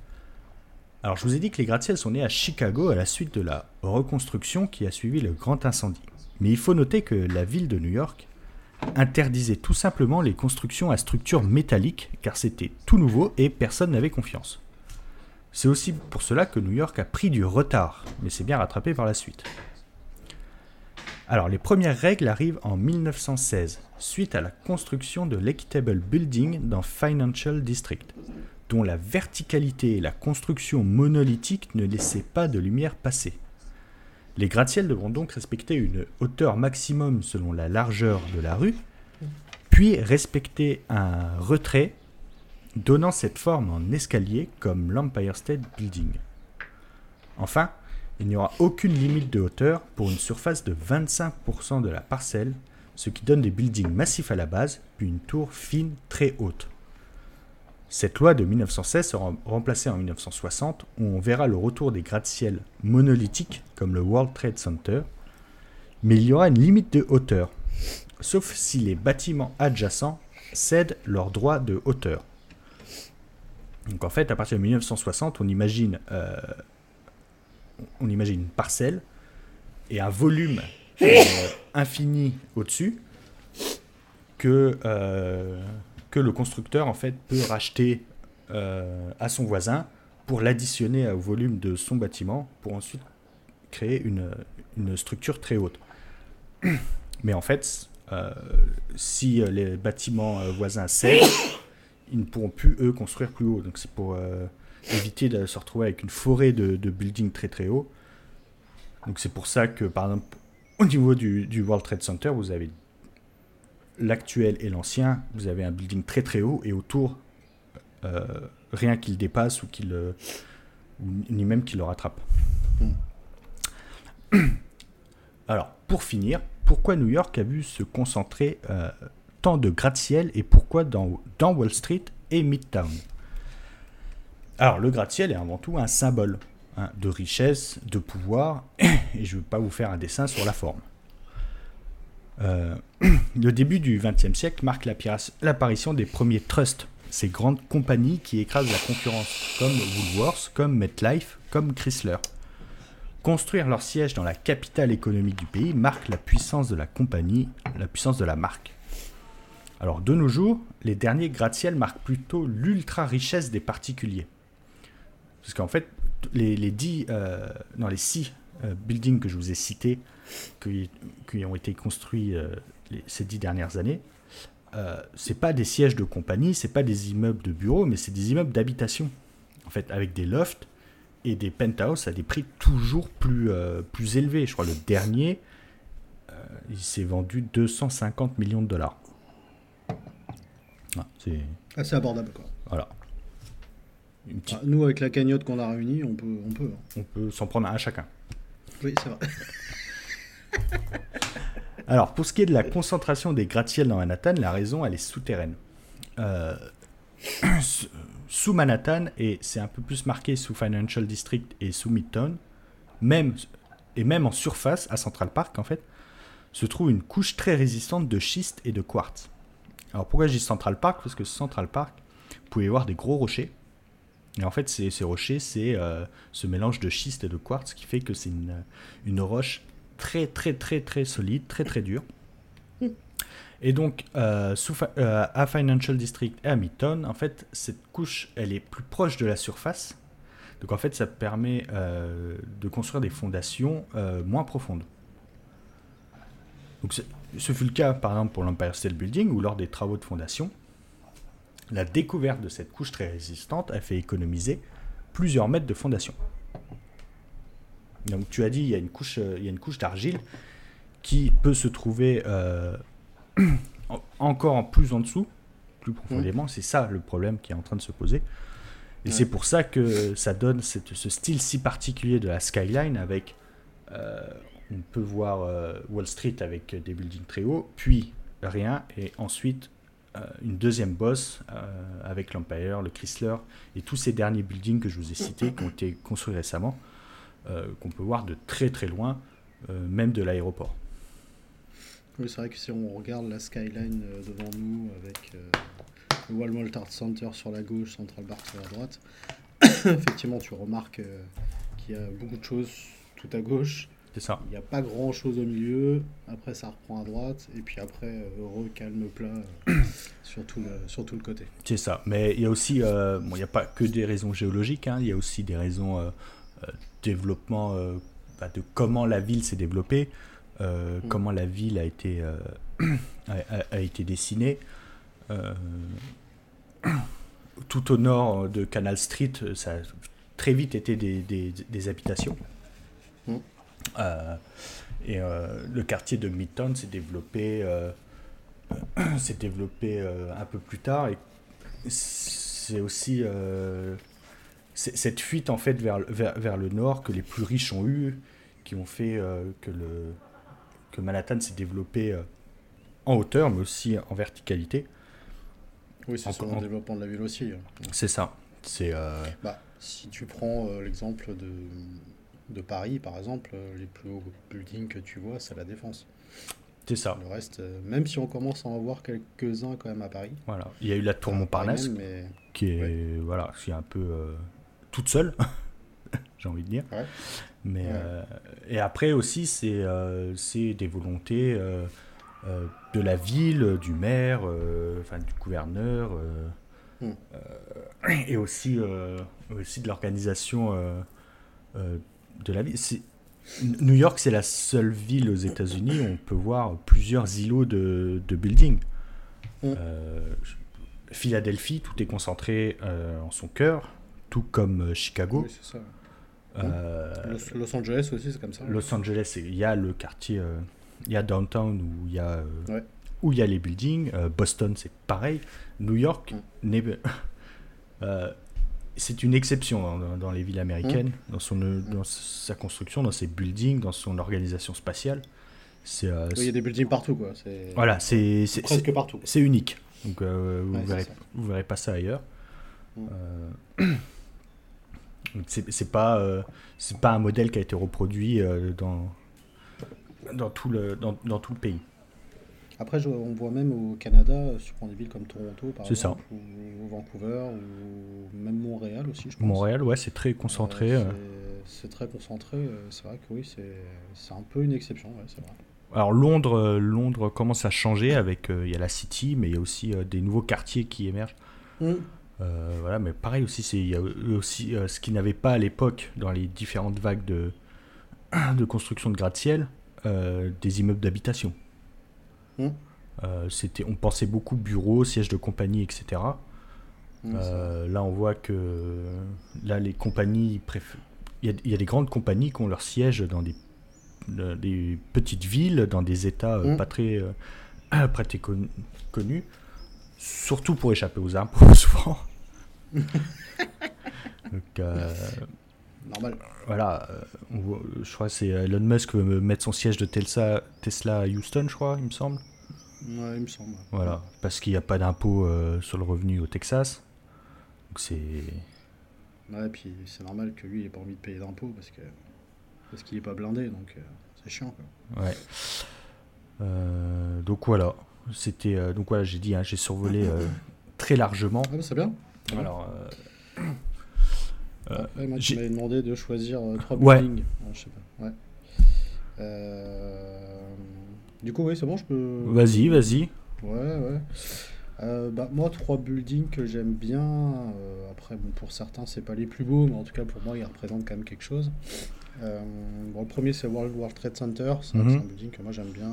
Alors je vous ai dit que les gratte-ciels sont nés à Chicago à la suite de la reconstruction qui a suivi le grand incendie. Mais il faut noter que la ville de New York interdisait tout simplement les constructions à structure métallique car c'était tout nouveau et personne n'avait confiance. C'est aussi pour cela que New York a pris du retard, mais c'est bien rattrapé par la suite. Alors les premières règles arrivent en 1916, suite à la construction de l'Equitable Building dans Financial District dont la verticalité et la construction monolithique ne laissaient pas de lumière passer. Les gratte-ciels devront donc respecter une hauteur maximum selon la largeur de la rue, puis respecter un retrait donnant cette forme en escalier comme l'Empire State Building. Enfin, il n'y aura aucune limite de hauteur pour une surface de 25% de la parcelle, ce qui donne des buildings massifs à la base, puis une tour fine très haute. Cette loi de 1916 sera remplacée en 1960 où on verra le retour des gratte-ciels monolithiques comme le World Trade Center, mais il y aura une limite de hauteur, sauf si les bâtiments adjacents cèdent leurs droits de hauteur. Donc en fait, à partir de 1960, on imagine, euh, on imagine une parcelle et un volume euh, infini au-dessus que euh, que le constructeur en fait peut racheter euh, à son voisin pour l'additionner au volume de son bâtiment pour ensuite créer une, une structure très haute. Mais en fait, si les bâtiments voisins cèdent, ils ne pourront plus eux construire plus haut. Donc c'est pour éviter de se retrouver avec une forêt de, de buildings très très hauts. Donc c'est pour ça que par exemple au niveau du, du World Trade Center, vous avez l'actuel et l'ancien, vous avez un building très très haut et autour, euh, rien qu'il dépasse ou qu'il ni même qu'il le rattrape. Hmm. Alors, pour finir, pourquoi New York a vu se concentrer euh, de gratte-ciel et pourquoi dans, Wall Street et Midtown Alors, le gratte-ciel est avant tout un symbole hein, de richesse, de pouvoir, et je ne vais pas vous faire un dessin sur la forme. Euh, le début du XXe siècle marque l'apparition des premiers trusts, ces grandes compagnies qui écrasent la concurrence, comme Woolworths, comme MetLife, comme Chrysler. Construire leur siège dans la capitale économique du pays marque la puissance de la compagnie, la puissance de la marque. Alors de nos jours, les derniers gratte-ciel marquent plutôt l'ultra-richesse des particuliers. Parce qu'en fait, les, dix, euh, les six euh, buildings que je vous ai cités, qui, ont été construits euh, ces dix dernières années, c'est pas des sièges de compagnie, c'est pas des immeubles de bureaux, mais c'est des immeubles d'habitation. En fait, avec des lofts et des penthouses à des prix toujours plus, plus élevés. Je crois le dernier, il s'est vendu 250 millions de dollars. Ah, c'est assez abordable quoi. Voilà. Ah, nous, avec la cagnotte qu'on a réunie, on peut. On peut, hein. on peut s'en prendre un à chacun. Oui, c'est vrai. Alors, pour ce qui est de la concentration des gratte-ciels dans Manhattan, la raison, elle est souterraine. Euh, sous Manhattan, et c'est un peu plus marqué sous Financial District et sous Midtown, même, et même en surface, à Central Park, en fait, se trouve une couche très résistante de schiste et de quartz. Alors, pourquoi je dis Central Park? Parce que Central Park, vous pouvez voir des gros rochers. Et en fait, ces, rochers, c'est euh, ce mélange de schiste et de quartz qui fait que c'est une, une roche très très très très solide, très très dur. Et donc, euh, euh, à Financial District et à Midtown, en fait, cette couche, elle est plus proche de la surface. Donc, en fait, ça permet de construire des fondations moins profondes. Donc, ce fut le cas, par exemple, pour l'Empire State Building, où lors des travaux de fondation, la découverte de cette couche très résistante a fait économiser plusieurs mètres de fondation. Donc tu as dit, il y a une couche, euh, il y a une couche d'argile qui peut se trouver euh, encore en plus en dessous, plus profondément. C'est ça le problème qui est en train de se poser. Et c'est pour ça que ça donne cette, ce style si particulier de la skyline avec, euh, on peut voir Wall Street avec des buildings très hauts, puis rien, et ensuite une deuxième bosse avec l'Empire, le Chrysler et tous ces derniers buildings que je vous ai cités qui ont été construits récemment. Euh, qu'on peut voir de très très loin, euh, même de l'aéroport. Oui, c'est vrai que si on regarde la skyline euh, devant nous avec le Walmart Art Center sur la gauche, Central Bar sur la droite. Effectivement, tu remarques euh, qu'il y a beaucoup de choses tout à gauche. C'est ça. Il n'y a pas grand chose au milieu. Après, ça reprend à droite. Et puis après, euh, heureux, calme, plat euh, sur, tout le, sur tout le côté. C'est ça. Mais il y a aussi, euh, bon, il n'y a pas que des raisons géologiques, hein. il y a aussi des raisons euh, développement euh, bah, de comment la ville s'est développée, Mm. comment la ville a été, a, été dessinée. Tout au nord de Canal Street, ça a très vite été des, des- des habitations. Euh, et euh, le quartier de Midtown s'est développé, euh, s'est développé un peu plus tard. Et c'est aussi cette fuite en fait vers, vers, vers le nord que les plus riches ont eu, qui ont fait que, le, que Manhattan s'est développé en hauteur, mais aussi en verticalité. Oui, c'est sur le développement de la ville aussi. hein. C'est ça. C'est euh, Bah, si tu prends euh, l'exemple de, de Paris, par exemple, euh, les plus hauts buildings que tu vois, c'est la Défense. c'est ça. Le reste, euh, même si on commence à en voir quelques-uns quand même à Paris. Voilà. Il y a eu la tour Montparnasse, même, mais qui est voilà, qui est un peu euh, toute seule, j'ai envie de dire. Ouais. Mais Ouais. euh, et après aussi, c'est euh, c'est des volontés de la ville, du maire, enfin du gouverneur, Hmm. et aussi aussi de l'organisation de la ville. New York, c'est la seule ville aux États-Unis où on peut voir plusieurs îlots de, de buildings. Hmm. Euh, Philadelphie, tout est concentré euh, en son cœur, tout comme euh, Chicago. oui, c'est ça. Euh, Los, Los Angeles aussi, c'est comme ça. Los Angeles, il y a le quartier, il y a downtown où il y a, Ouais. où il y a les buildings. Boston, c'est pareil. New York, Mm. n'est- c'est une exception dans, dans- dans les villes américaines, Mm. dans, son, dans sa construction, dans ses buildings, dans son organisation spatiale. C'est euh, Oui, il y a des buildings partout, quoi. C'est voilà, c'est c'est- presque c'est- partout. c'est unique. Donc euh, vous Ouais, verrez ça. vous verrez pas ça ailleurs. Mm. Euh, donc c'est pas euh, c'est pas un modèle qui a été reproduit dans dans tout le dans, dans tout le pays. Après, je- on voit même au Canada, euh, prends des villes comme Toronto, par C'est ça. exemple, ou, ou Vancouver, ou même Montréal aussi, je pense. Montréal, ouais, c'est très concentré. Euh, euh. c'est- très concentré. C'est vrai que oui, c'est un peu une exception, ouais, c'est vrai. Alors Londres, Londres commence à changer avec euh, il y a la City, mais il y a aussi euh, des nouveaux quartiers qui émergent. Euh, voilà, mais pareil aussi, il y a aussi ce qu'ils n'avaient pas à l'époque dans les différentes vagues de de construction de gratte-ciel, des immeubles d'habitation. Mm. Euh, c'était, on pensait beaucoup bureaux, sièges de compagnie, etc. Mm, c'est Euh, là, on voit que là, les compagnies préf- il y, a, il y a des grandes compagnies qui ont leur siège dans des, des petites villes, dans des États euh, Mm. pas très, euh, pas très con- connus, surtout pour échapper aux impôts, souvent. Donc, euh, normal. voilà, euh, voit- je crois que c'est Elon Musk veut mettre son siège de Tesla, Tesla à Houston, je crois, il me semble. Ouais, il me semble. Voilà, parce qu'il n'y a pas d'impôt euh, sur le revenu au Texas. Donc c'est. Ouais, puis c'est normal que lui, il ait pas envie de payer d'impôts parce que parce qu'il est pas blindé, donc euh, c'est chiant. Quoi. Ouais. Euh, donc voilà, c'était. euh, donc voilà, j'ai dit, hein, j'ai survolé euh, très largement. Ah bah, c'est bien. Alors, euh, Ouais, moi, tu m'avais demandé de choisir euh, trois Ouais. buildings. Je sais pas. Ouais. Euh, Du coup, oui, c'est bon, je peux. vas-y, vas-y. Ouais, ouais. Euh, bah, moi, trois buildings que j'aime bien. euh, après, bon, pour certains, c'est pas les plus beaux, mais en tout cas, pour moi, ils représentent quand même quelque chose. Euh, bon, le premier, c'est World World Trade Center. C'est Mhm. c'est un building que moi, j'aime bien.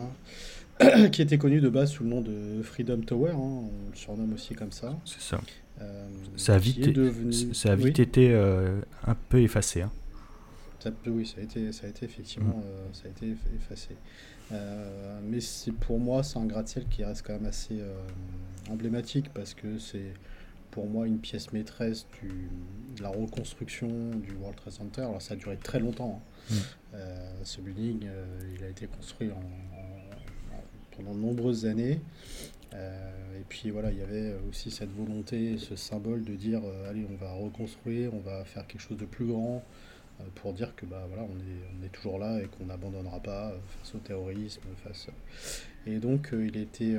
qui était connu de base sous le nom de Freedom Tower. hein, on le surnomme aussi comme ça. C'est ça. Euh, Ça a vite, est devenu- ça a vite Oui. été euh, un peu effacé. hein. Ça oui, ça a été, ça a été effectivement, ça a été eff- effacé. Mais pour moi, c'est un gratte-ciel qui reste quand même assez euh, emblématique parce que c'est pour moi une pièce maîtresse du, de la reconstruction du World Trade Center. Alors ça a duré très longtemps. hein. Mm. Euh, ce building, euh, il a été construit en- en- en- pendant de nombreuses années. Euh, et puis voilà, il y avait aussi cette volonté, ce symbole de dire euh, allez, on va reconstruire, on va faire quelque chose de plus grand, pour dire que bah, voilà, on est toujours là et qu'on n'abandonnera pas face au terrorisme. Face... Et donc il a été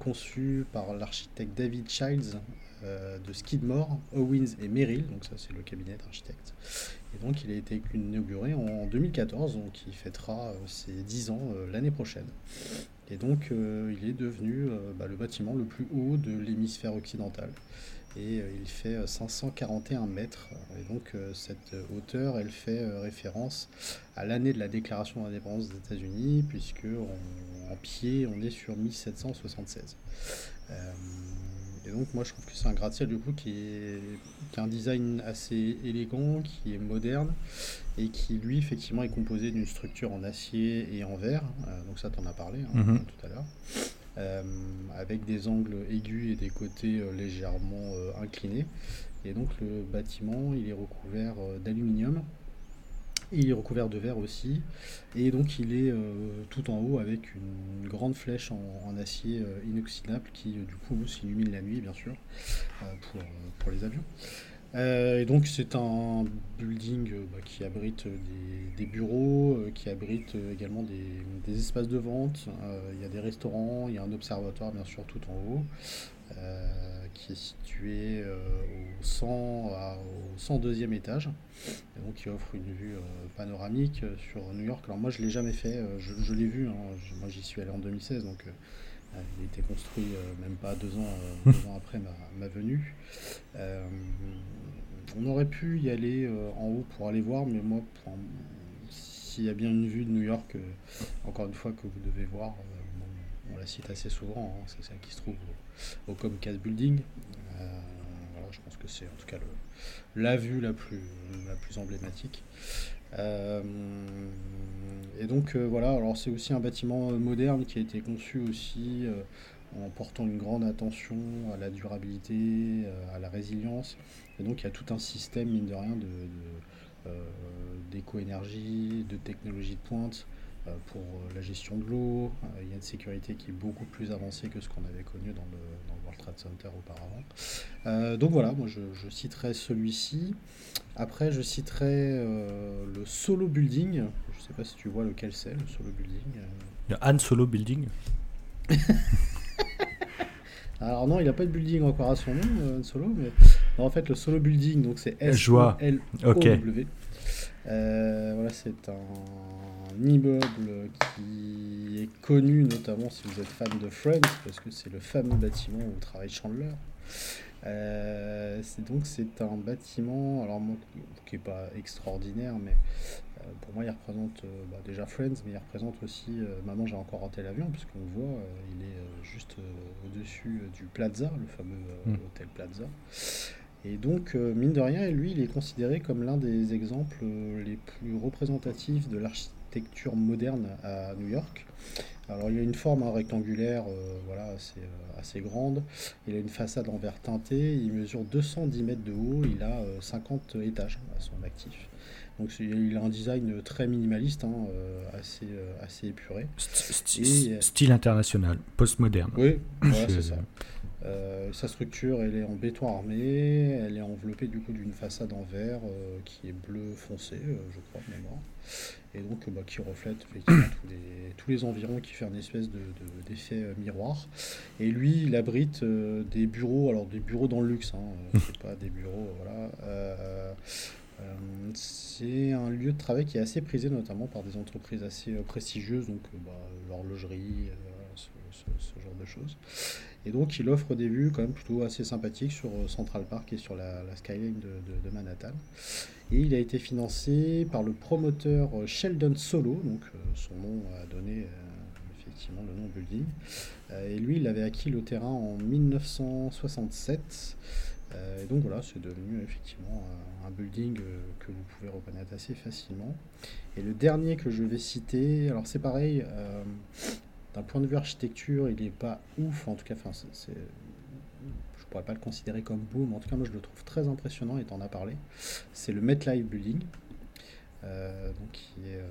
conçu par l'architecte David Childs de Skidmore, Owens et Merrill, donc ça c'est le cabinet d'architectes. Et donc il a été inauguré en 2014, donc il fêtera ses 10 ans l'année prochaine. Et donc, euh, il est devenu euh, bah, le bâtiment le plus haut de l'hémisphère occidental. Et euh, il fait 541 mètres. Et donc, cette hauteur, elle fait référence à l'année de la déclaration d'indépendance des États-Unis, puisque en, pied, on est sur 1776. Et donc moi je trouve que c'est un gratte-ciel du coup qui, est, qui a un design assez élégant, qui est moderne et qui lui effectivement est composé d'une structure en acier et en verre. Euh, donc ça t'en as parlé hein, mhm. tout à l'heure. Euh, avec des angles aigus et des côtés euh, légèrement inclinés. Et donc le bâtiment il est recouvert d'aluminium il est recouvert de verre aussi. Et donc il est tout en haut avec une grande flèche en, acier inoxydable qui du coup s'illumine la nuit bien sûr pour, pour, les avions. Et donc c'est un building bah, qui abrite des, bureaux, qui abrite également des, espaces de vente. il y a des restaurants, il y a un observatoire bien sûr tout en haut. qui est situé au, 100, au 102e étage donc qui offre une vue euh, panoramique euh, sur New York. Alors moi je l'ai jamais fait, euh, je, l'ai vu, hein. moi j'y suis allé en 2016, donc il a été construit même pas deux ans, ans après ma, venue. on aurait pu y aller en haut pour aller voir, mais moi, s'il y a bien une vue de New York, encore une fois, que vous devez voir, on la cite assez souvent, hein. c'est celle qui se trouve au, Comcast Building. voilà, je pense que c'est en tout cas le, la vue la plus, la plus emblématique. Euh, et donc euh, voilà, alors c'est aussi un bâtiment moderne qui a été conçu aussi euh, en portant une grande attention à la durabilité, à la résilience. Et donc il y a tout un système, mine de rien, de, d'éco-énergie, de technologie de pointe, euh, pour euh, la gestion de l'eau. Euh, il y a une sécurité qui est beaucoup plus avancée que ce qu'on avait connu dans le, dans le, World Trade Center auparavant. donc voilà, moi je, citerai celui-ci. Après, je citerai le Solo Building. Je ne sais pas si tu vois lequel c'est, le Solo Building. Le Han Solo Building Alors non, il n'a pas de building encore à son nom, Han Solo, mais en fait le Solo Building, donc c'est S-O-L-O-W. voilà, c'est un immeuble qui est connu notamment si vous êtes fan de Friends, parce que c'est le fameux bâtiment où travaille Chandler. Euh, c'est donc c'est un bâtiment, alors moi, qui est pas extraordinaire, mais euh, pour moi il représente euh, bah, déjà Friends, mais il représente aussi Maman j'ai encore raté l'avion, puisqu'on voit, il est juste au-dessus du Plaza, le fameux mm. hôtel Plaza. Et donc, mine de rien, lui, il est considéré comme l'un des exemples les plus représentatifs de l'architecture architecture moderne à New York. Alors il a une forme hein, rectangulaire euh, voilà, assez, euh, assez, grande. Il a une façade en verre teinté. Il mesure 210 mètres de haut. Il a 50 euh, étages à son actif. Donc il a un design très minimaliste, hein, assez, assez épuré. style international, postmoderne. Oui, voilà, c'est ça. Sa structure, elle est en béton armé, elle est enveloppée du coup d'une façade en verre qui est bleu foncé, je crois, et donc bah, qui reflète effectivement tous, les, environs, qui fait une espèce d'effet de, euh, miroir. Et lui, il abrite euh, des bureaux, alors des bureaux dans le luxe, hein, euh, c'est pas des bureaux, voilà. c'est un lieu de travail qui est assez prisé, notamment par des entreprises assez prestigieuses, donc bah, l'horlogerie, ce, genre de choses. Et donc, il offre des vues quand même plutôt assez sympathiques sur Central Park et sur la, skyline de, Manhattan. Et il a été financé par le promoteur euh, Sheldon Solo, donc euh, son nom a donné euh, effectivement le nom building. et lui, il avait acquis le terrain en 1967. et donc voilà, c'est devenu effectivement un, building que vous pouvez reconnaître assez facilement. Et le dernier que je vais citer, alors c'est pareil, d'un point de vue architecture, il n'est pas ouf, en tout cas, enfin, c'est pourrais pas le considérer comme beau, mais en tout cas, moi je le trouve très impressionnant et t'en as parlé. C'est le MetLife Building, euh, donc qui est euh,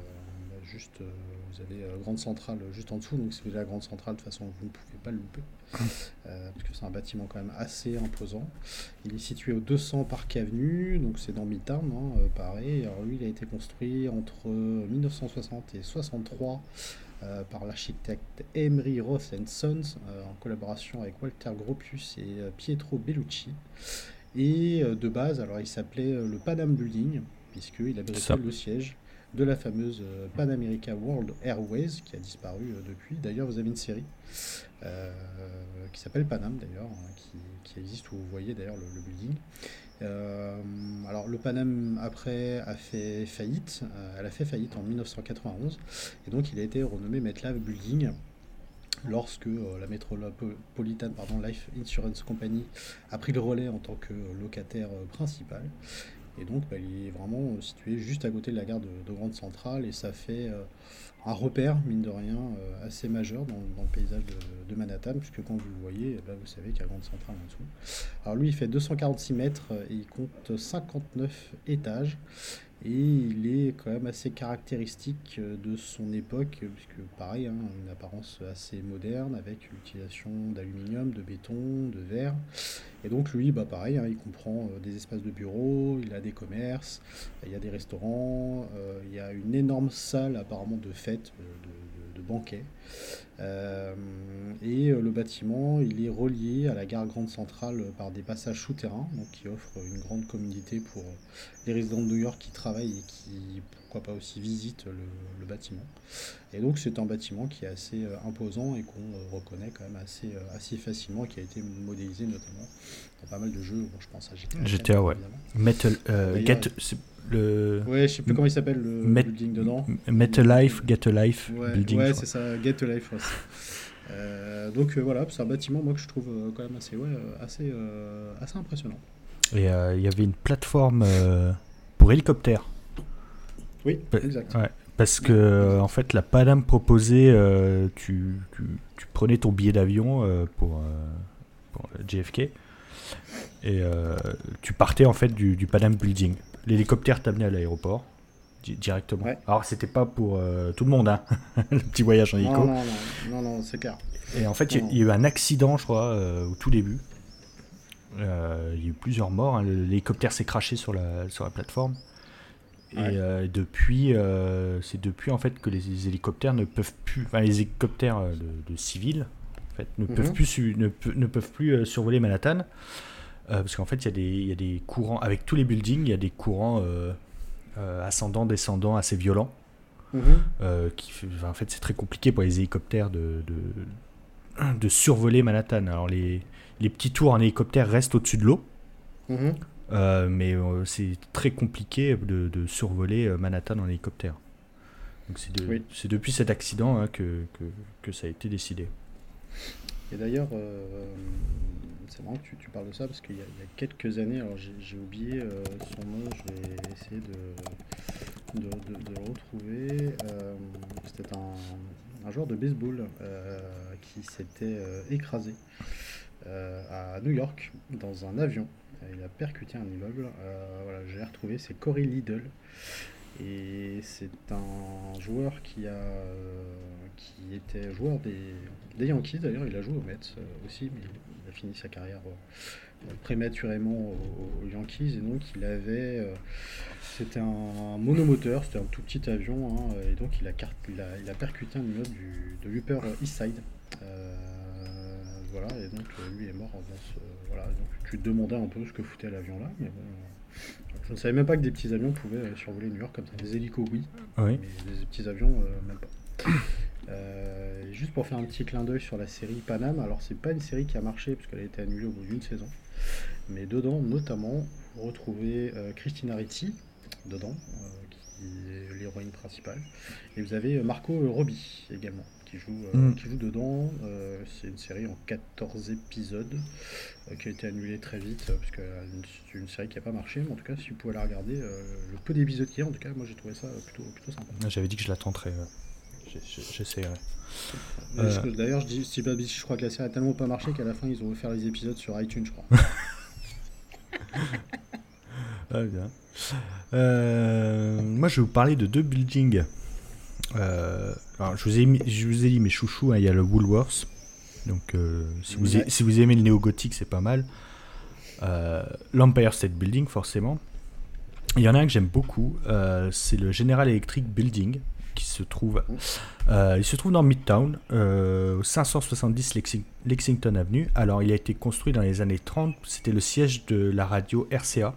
juste, vous avez Grande Centrale juste en dessous, donc si vous avez la Grande Centrale, de toute façon, vous ne pouvez pas le louper, parce que c'est un bâtiment quand même assez imposant. Il est situé au 200 Park Avenue, donc c'est dans Midtown, hein, pareil. Alors lui, il a été construit entre 1960 et 63 par l'architecte Emery Roth Sons, en collaboration avec Walter Gropius et Pietro Bellucci. Et euh, de base, alors il s'appelait euh, le Panam Building, puisqu'il abritait le siège de la fameuse euh, Pan America World Airways, qui a disparu depuis. D'ailleurs, vous avez une série qui s'appelle Panam, d'ailleurs, hein, qui, existe, où vous voyez d'ailleurs le, building. Alors, le Panam, après, a fait faillite. elle a fait faillite en 1991. Et donc, il a été renommé MetLife Building lorsque euh, la Metropolitan pardon, Life Insurance Company a pris le relais en tant que locataire euh, principal. Et donc, bah, il est vraiment euh, situé juste à côté de la gare de, Grande Centrale et ça fait un repère, mine de rien, assez majeur dans, le paysage de, Manhattan, puisque quand vous le voyez, eh ben, vous savez qu'il y a Grande Centrale en dessous. Alors lui, il fait 246 mètres et il compte 59 étages. Et il est quand même assez caractéristique euh, de son époque, puisque pareil, hein, une apparence assez moderne avec l'utilisation d'aluminium, de béton, de verre. Et donc lui, bah pareil, hein, il comprend euh, des espaces de bureaux, il a des commerces, il y a des restaurants, euh, il y a une énorme salle apparemment de fête, de, banquet. et le bâtiment, il est relié à la gare Grande Centrale par des passages souterrains, donc qui offrent une grande communauté pour les résidents de New York qui travaillent et qui, pourquoi pas aussi, visitent le, bâtiment. Et donc c'est un bâtiment qui est assez euh, imposant et qu'on euh, reconnaît quand même assez, euh, assez facilement, qui a été modélisé notamment dans pas mal de jeux, je pense à GTA. GTA, ouais. Metal, Get, le... Ouais, je sais plus comment il s'appelle le building dedans. Metal Life, Get a Life ouais, building. Ouais, c'est ça, Get a Life. Ouais, donc voilà, c'est un bâtiment moi que je trouve quand même assez, ouais, assez, assez impressionnant. Et il y avait une plateforme pour hélicoptère. Oui, exact. parce que en fait, la Panam proposait, euh, tu, tu, prenais ton billet d'avion euh, pour, euh, pour, JFK et tu partais en fait du, du Panam Building. L'hélicoptère t'amenait à l'aéroport directement. Alors c'était pas pour tout le monde, hein, le petit voyage en hélico. Non, non, non, non, c'est clair. Et en fait, il y, a eu un accident, je crois, au tout début. il y a eu plusieurs morts. Hein. L'hélicoptère s'est craché sur la, sur la plateforme. Et euh, depuis, euh, c'est depuis en fait que les, hélicoptères ne peuvent plus, enfin les hélicoptères euh, de, civils, en fait, ne peuvent mhm. plus ne, ne, peuvent plus survoler Manhattan parce qu'en fait il y, a des, il y a des courants avec tous les buildings, il y a des courants ascendants, descendants assez violents. Mhm. qui, en fait, c'est très compliqué pour les hélicoptères de, de, de survoler Manhattan. Alors les, les petits tours en hélicoptère restent au-dessus de l'eau. Mhm. Euh, mais euh, c'est très compliqué de, survoler euh, Manhattan en hélicoptère. Donc c'est depuis cet accident hein, que, que, ça a été décidé. Et d'ailleurs, c'est marrant que tu, parles de ça parce qu'il y, a quelques années, alors j'ai oublié son nom, je vais essayer de, le retrouver. C'était un, joueur de baseball qui s'était écrasé à New York dans un avion il a percuté un immeuble. Euh, voilà, j'ai retrouvé, c'est Corey Lidl. Et c'est un joueur qui a qui était joueur des, Yankees d'ailleurs, il a joué aux Mets euh, aussi, mais il a fini sa carrière euh, prématurément aux, Yankees et donc il avait c'était un, monomoteur, c'était un tout petit avion hein, et donc il a, il a, percuté un immeuble du, de l'Upper East Side. voilà, et donc lui est mort ce, voilà, donc tu te demandais un peu ce que foutait l'avion là, mais bon, je ne savais même pas que des petits avions pouvaient survoler New York comme ça. Des hélicos, oui, mais des petits avions, euh, même pas. Euh, juste pour faire un petit clin d'œil sur la série Panam, alors c'est pas une série qui a marché puisqu'elle a été annulée au bout d'une saison, mais dedans notamment vous retrouvez euh, Christina Ricci, dedans, qui est l'héroïne principale, et vous avez Marco Robbie également qui joue, euh, mm. qui joue dedans. Euh, c'est une série en 14 épisodes euh, qui a été annulée très vite parce que c'est une série qui n'a pas marché. Mais en tout cas, si vous pouvez la regarder, le peu d'épisodes qu'il y a, en tout cas, moi j'ai trouvé ça plutôt, plutôt sympa. J'avais dit que je la tenterais. J'essaierai. D'ailleurs, je dis, je crois que la série a tellement pas marché qu'à la fin, ils ont offert les épisodes sur iTunes, je crois. ah, bien. moi, je vais vous parler de deux buildings alors, je vous, ai je vous ai dit mes chouchous, hein, il y a le Woolworths. Donc, si, vous si vous aimez le néo-gothique, c'est pas mal. L'Empire State Building, forcément. Il y en a un que j'aime beaucoup, c'est le General Electric Building qui se trouve, euh, il se trouve dans Midtown, euh, 570 Lexington Avenue. Alors, il a été construit dans les années 30. C'était le siège de la radio RCA.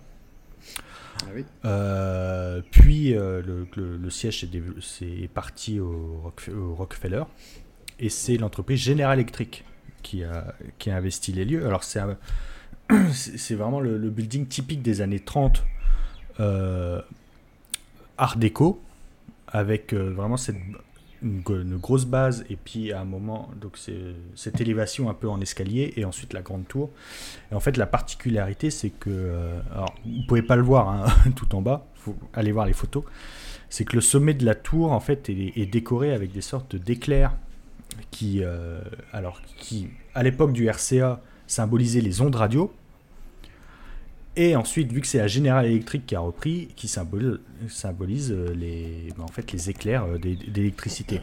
Ah euh, puis euh, le, siège est, parti au, Rockefeller et c'est l'entreprise General Electric qui a, qui a investi les lieux. Alors c'est c'est vraiment le, building typique des années 30 Art déco avec euh, vraiment cette, une, grosse base et puis à un moment, donc c'est cette élévation un peu en escalier et ensuite la grande tour. Et en fait, la particularité, c'est que, euh, vous pouvez pas le voir hein, tout en bas, faut aller voir les photos. C'est que le sommet de la tour, en fait, est, décoré avec des sortes d'éclairs qui, euh, à l'époque du RCA, symbolisaient les ondes radio. Et ensuite, vu que c'est la General Electric qui a repris, qui symbolise, euh, les, ben, en fait, les éclairs euh, d'électricité.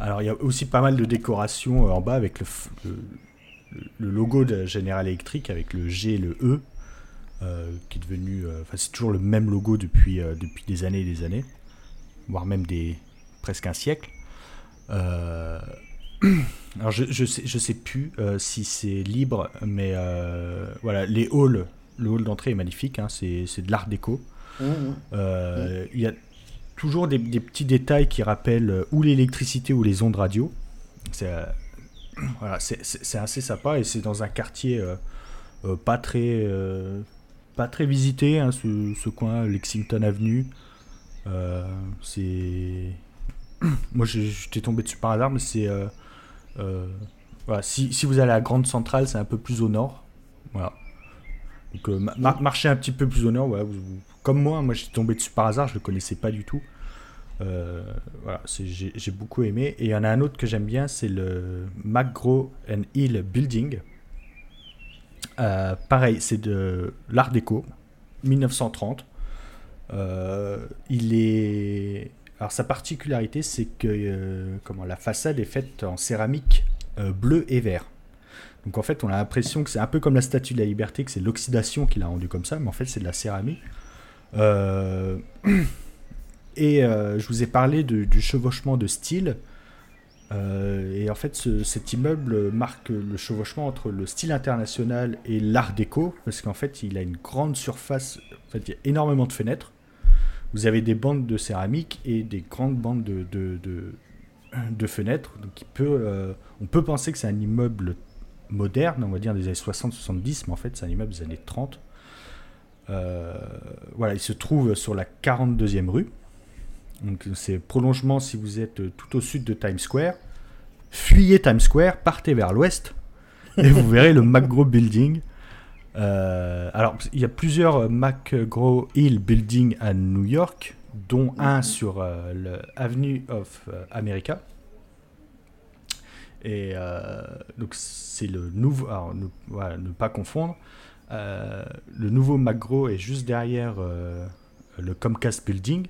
Alors, il y a aussi pas mal de décorations euh, en bas avec le, logo de General Electric avec le G et le E, qui est devenu. Enfin, c'est toujours le même logo depuis, depuis des années et des années, voire même presque un siècle. Alors je, je sais, je sais plus euh, si c'est libre, mais euh, voilà, les halls, le hall d'entrée est magnifique, hein, c'est, de l'art déco. Mmh, mmh. Euh, il y a toujours des, petits détails qui rappellent ou l'électricité ou les ondes radio. C'est, voilà, c'est, assez sympa et c'est dans un quartier pas très pas très visité, hein, ce, ce, coin, Lexington Avenue. c'est moi j'étais tombé dessus par hasard, mais c'est voilà, si, vous allez à la Grande Centrale, c'est un peu plus au nord. Voilà. Donc euh, marcher un petit peu plus au nord, comme moi, moi j'étais tombé dessus par hasard, je le connaissais pas du tout. Euh, voilà, j'ai beaucoup aimé. Et il y en a un autre que j'aime bien, c'est le McGraw Hill Building. pareil, c'est de l'art déco, 1930. il est alors sa particularité, c'est que euh, la façade est faite en céramique euh, bleu et vert. Donc en fait, on a l'impression que c'est un peu comme la Statue de la Liberté, que c'est l'oxydation qui l'a rendu comme ça, mais en fait c'est de la céramique. Euh, et je vous ai parlé du chevauchement de style. et en fait, cet immeuble marque le chevauchement entre le style international et l'art déco, parce qu'en fait, il a une grande surface, en fait, il y a énormément de fenêtres vous avez des bandes de céramique et des grandes bandes de, de, fenêtres. Donc euh, on peut penser que c'est un immeuble moderne, on va dire des années 60-70, mais en fait c'est un immeuble des années 30. Euh, voilà, il se trouve sur la 42e rue. Donc c'est prolongement si vous êtes tout au sud de Times Square. Fuyez Times Square, partez vers l'ouest et vous verrez le McGraw Building euh, alors, il y a plusieurs McGraw Hill Building à New York, dont un mhm. sur euh, l'Avenue of euh, America. Et donc, c'est le nouveau. Alors, ne, voilà, ne pas confondre. le nouveau McGraw est juste derrière le Comcast Building,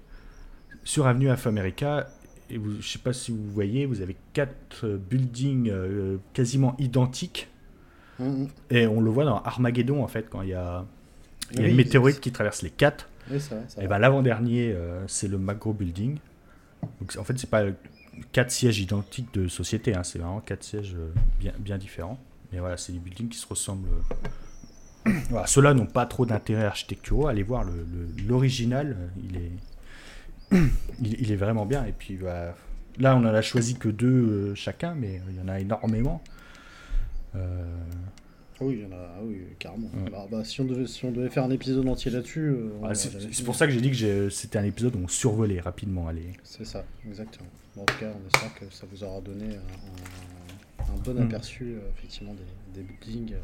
sur Avenue of America. Et vous, je ne sais pas si vous voyez, vous avez quatre buildings quasiment identiques Et on le voit dans Armageddon, en fait, quand il y a, y a une météorite qui traverse les quatre. et ben l'avant-dernier, euh, c'est le Macro Building. Donc, en fait, c'est pas quatre sièges identiques de société, hein, c'est vraiment quatre sièges euh, bien, bien différents. Mais voilà, c'est des buildings qui se ressemblent. Euh, voilà, Ceux-là n'ont pas trop d'intérêt architecturaux. Allez voir l'original, il est, il, est vraiment bien. Et puis bah, là, on en a choisi que deux chacun, mais il y en a énormément. Euh, oui, il y en a, ah oui, carrément. Bah, bah, si, on devait, si, on devait, faire un épisode entier là-dessus. Euh, c'est pour ça que j'ai dit que c'était un épisode où on survolait rapidement. C'est ça, exactement. en tout cas, on espère que ça vous aura donné un, bon mm. aperçu, euh, effectivement, des, des buildings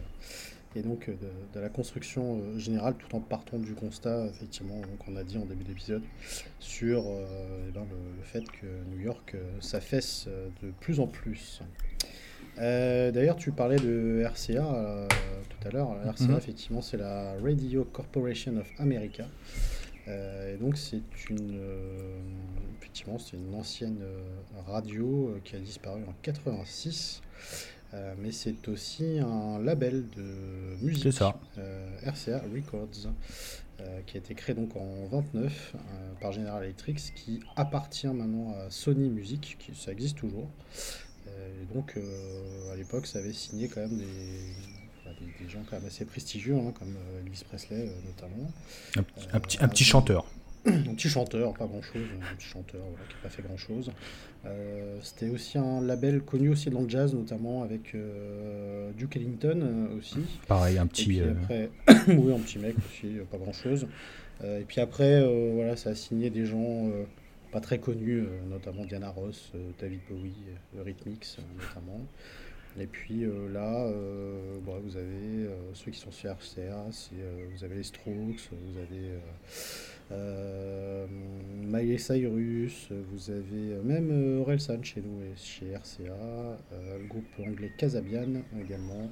et donc de, la construction générale, tout en partant du constat, effectivement, qu'on a dit en début d'épisode, sur eh ben, le, le, fait que New York s'affaisse de plus en plus. Euh, d'ailleurs, tu parlais de RCA euh, tout à l'heure. RCA, mhm. effectivement, c'est la Radio Corporation of America. et donc c'est une effectivement c'est une ancienne radio qui a disparu en 86 mais c'est aussi un label de musique. ça. RCA Records. qui a été créé donc en 29 par General Electric, qui appartient maintenant à Sony Music, qui ça existe toujours. Et donc à l'époque, ça avait signé quand même des, des, gens quand même assez prestigieux, hein, comme Elvis Presley notamment. Un, petit, un petit chanteur un petit chanteur, pas grand chose, un petit chanteur qui n'a pas fait grand chose. Euh, c'était aussi un label connu aussi dans le jazz, notamment avec euh, Duke Ellington euh, aussi. Pareil, un petit. oui, un petit mec aussi, pas grand chose. et puis après, voilà, ça a signé des gens pas très connus, notamment Diana Ross, David Bowie, Rhythmix notamment. Et puis là, vous avez ceux qui sont sur RCA, vous avez les Strokes, vous avez euh, Miley Cyrus, vous avez euh, même euh, Orelsan chez nous et chez RCA, euh, le groupe anglais Casabian également.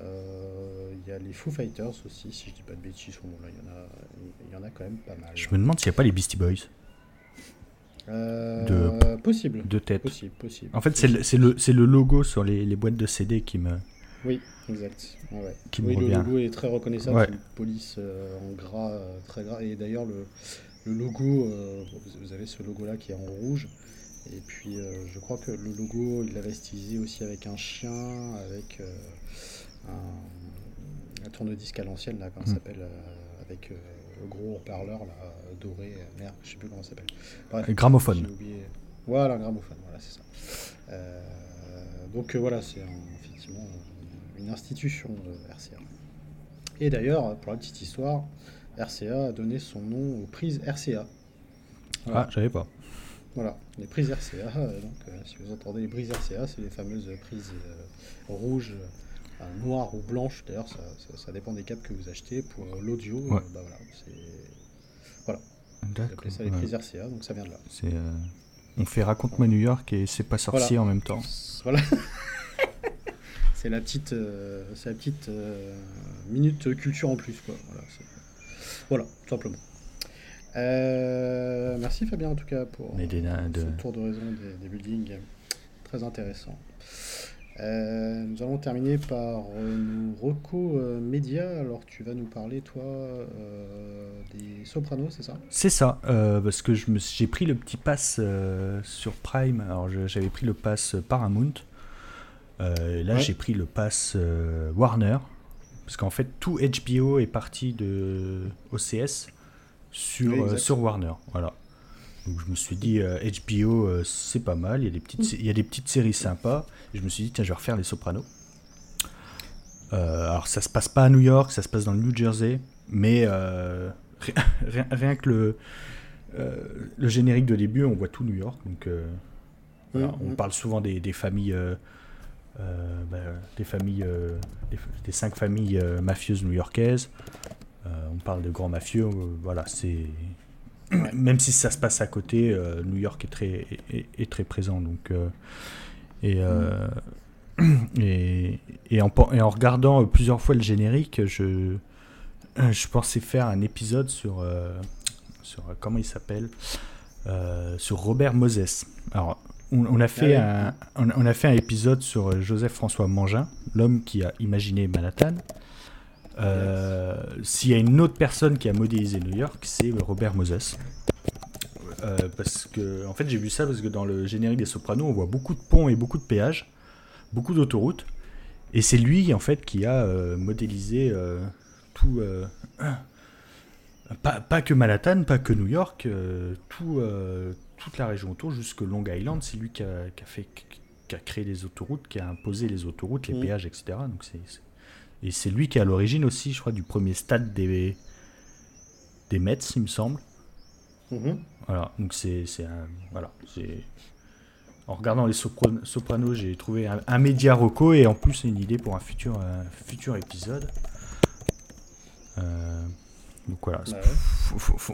Il y a les Foo Fighters aussi, si je dis pas de bêtises, il y, en a, y en a quand même pas mal. Je me demande s'il n'y a pas les Beastie Boys. De, possible. De tête. Possible, possible. En fait, c'est le, le, le, logo sur les, les, boîtes de CD qui me. Oui, exact. Ouais. Qui oui, le logo est très reconnaissable. Une police euh, en gras, euh, très gras. Et d'ailleurs, le, le, logo, euh, vous avez ce logo-là qui est en rouge. Et puis, je crois que le logo, il l'avait stylisé aussi avec un chien, avec un, un tourne-disque à l'ancienne, là, comment ça hmm. s'appelle Avec gros haut-parleur, là, doré. Merde, je sais plus comment ça s'appelle. Bref, gramophone. Voilà, gramophone, voilà, c'est ça. donc voilà, c'est effectivement une institution de RCA. Et d'ailleurs, pour la petite histoire, RCA a donné son nom aux prises RCA. Ah, je savais pas. Voilà, les prises RCA. Euh, donc, euh, si vous entendez les prises RCA, c'est les fameuses prises euh, rouges, noires ou blanches. D'ailleurs, ça, ça, dépend des câbles que vous achetez. Pour l'audio, bah voilà, c'est. Voilà. D'accord. ça les prises RCA, donc ça vient de là. C'est. On fait Raconte-moi New York et c'est pas sorcier en même temps. Voilà. c'est la petite, euh, la petite euh, minute culture en plus. Quoi. Voilà, voilà tout simplement. Euh, merci Fabien en tout cas pour ce tour de raison des, buildings. Très intéressant. Nous allons terminer par nos recos médias. Alors, tu vas nous parler, toi, des Sopranos, c'est ça? C'est ça, parce que j'ai pris le petit pass sur Prime. Alors, j'avais pris le pass Paramount. Euh, là, j'ai pris le pass euh, Warner, parce qu'en fait, tout HBO est parti de OCS sur, euh, sur Warner. Voilà. Donc je me suis dit, HBO, c'est pas mal, il y, a des petites, il y a des petites séries sympas. Et je me suis dit, tiens, je vais refaire Les Sopranos. alors, ça se passe pas à New York, ça se passe dans le New Jersey, mais rien, rien, que le, le générique de début, on voit tout New York. Donc, on parle souvent des, des familles euh, bah, des familles, euh, des, cinq familles euh, mafieuses new-yorkaises. on parle de grands mafieux. voilà, c'est même si ça se passe à côté, New York est très, est, très présent. Donc, et, et, et, en, et, en, regardant plusieurs fois le générique, je, je pensais faire un épisode sur, sur comment il s'appelle, sur Robert Moses. Alors, on, a fait ah un, on, a fait un épisode sur euh, Joseph François Mangin, l'homme qui a imaginé Manhattan. Euh, s'il y a une autre personne qui a modélisé New York, c'est Robert Moses. Euh, parce que, en fait, j'ai vu ça parce que dans le générique des Sopranos, on voit beaucoup de ponts et beaucoup de péages, beaucoup d'autoroutes. Et c'est lui, en fait, qui a modélisé tout. Pas, pas, que Manhattan, pas que New York, tout toute la région autour, jusque Long Island. C'est lui qui a, fait, qui a créé les autoroutes, qui a imposé les autoroutes, les mm. péages, etc. Donc c'est, et c'est lui qui est à l'origine aussi, je crois, du premier stade des, des Mets, il me semble. Mm-hmm. Voilà, donc c'est, voilà, c'est en regardant les Sopranos, j'ai trouvé un, média roco et en plus une idée pour un futur, futur épisode. Euh, donc voilà, bah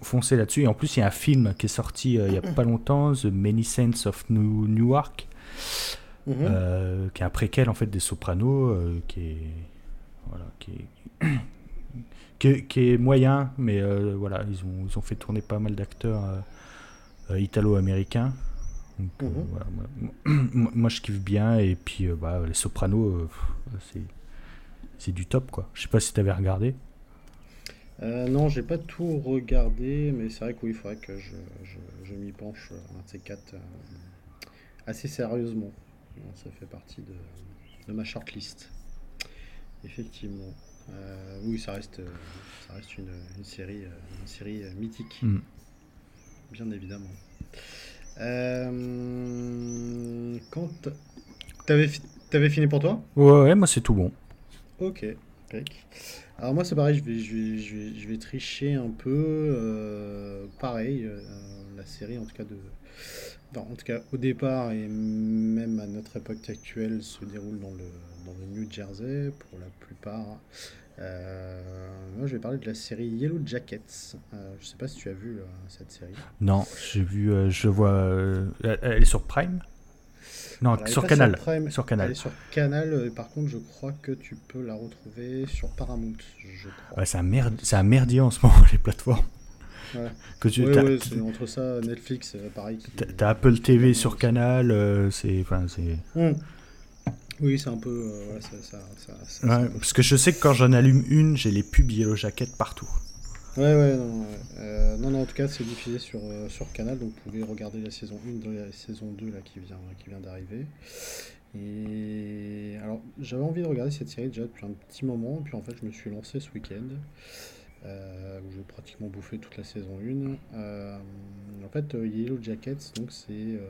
foncez là-dessus. Et en plus, il y a un film qui est sorti euh, il n'y a pas longtemps, The Many Saints of New Newark, mhm. euh, qui est un préquel en fait des Sopranos, qui est voilà, qui est qui, est, moyen, mais voilà, ils ont, ils ont fait tourner pas mal d'acteurs italo-américains. Mhm. moi, je kiffe bien, et puis bah, les sopranos, c'est du top, quoi. Je sais pas si tu avais regardé. Euh, non, j'ai pas tout regardé, mais c'est vrai qu'il faudrait que je, je, m'y penche un de ces quatre assez sérieusement. Ça fait partie de, de ma shortlist. Effectivement. Euh, oui, ça reste, ça reste une, une série, une série mythique. Mm. Bien évidemment. Euh, quand t'avais, t'avais fini pour toi? Ouais, ouais, moi c'est tout bon. Ok. Alors moi c'est pareil, je vais, je vais, je vais, je vais tricher un peu. euh, pareil, euh, la série en tout cas de... en tout cas au départ et même à notre époque actuelle se déroule dans le, dans le New Jersey pour la plupart. Euh, moi je vais parler de la série Yellow Jackets. Euh, je sais pas si tu as vu euh, cette série. Non, j'ai vu, euh, je vois. elle elle est sur Prime? Non, Alors, elle sur Canal. Prime, Sur Elle Canal. est sur Canal, par contre je crois que tu peux la retrouver sur Paramount, je crois. Ouais, c'est un, merde, c'est un merdier en ce moment, les plateformes. Ouais. Que tu, ouais, c'est entre ça, Netflix, pareil. qui- t'as- Apple TV sur Canal, euh, c'est. Enfin, c'est. Hmm. Oui, c'est un peu. euh, voilà, ça, ça, ça- ça- Ouais, ça- parce que je sais que quand j'en allume une, j'ai les pubs Yellow Jacket partout. Ouais, ouais, non. Euh, non, non, en tout cas, c'est diffusé sur, euh, sur Canal, donc vous pouvez regarder la saison 1 de la saison 2 là, qui vient, qui vient d'arriver. Et alors, j'avais envie de regarder cette série déjà depuis un petit moment, puis en fait, je me suis lancé ce week-end, euh, pratiquement bouffé toute la saison 1. Euh, en fait, euh, Yellow Jackets, donc c'est, euh,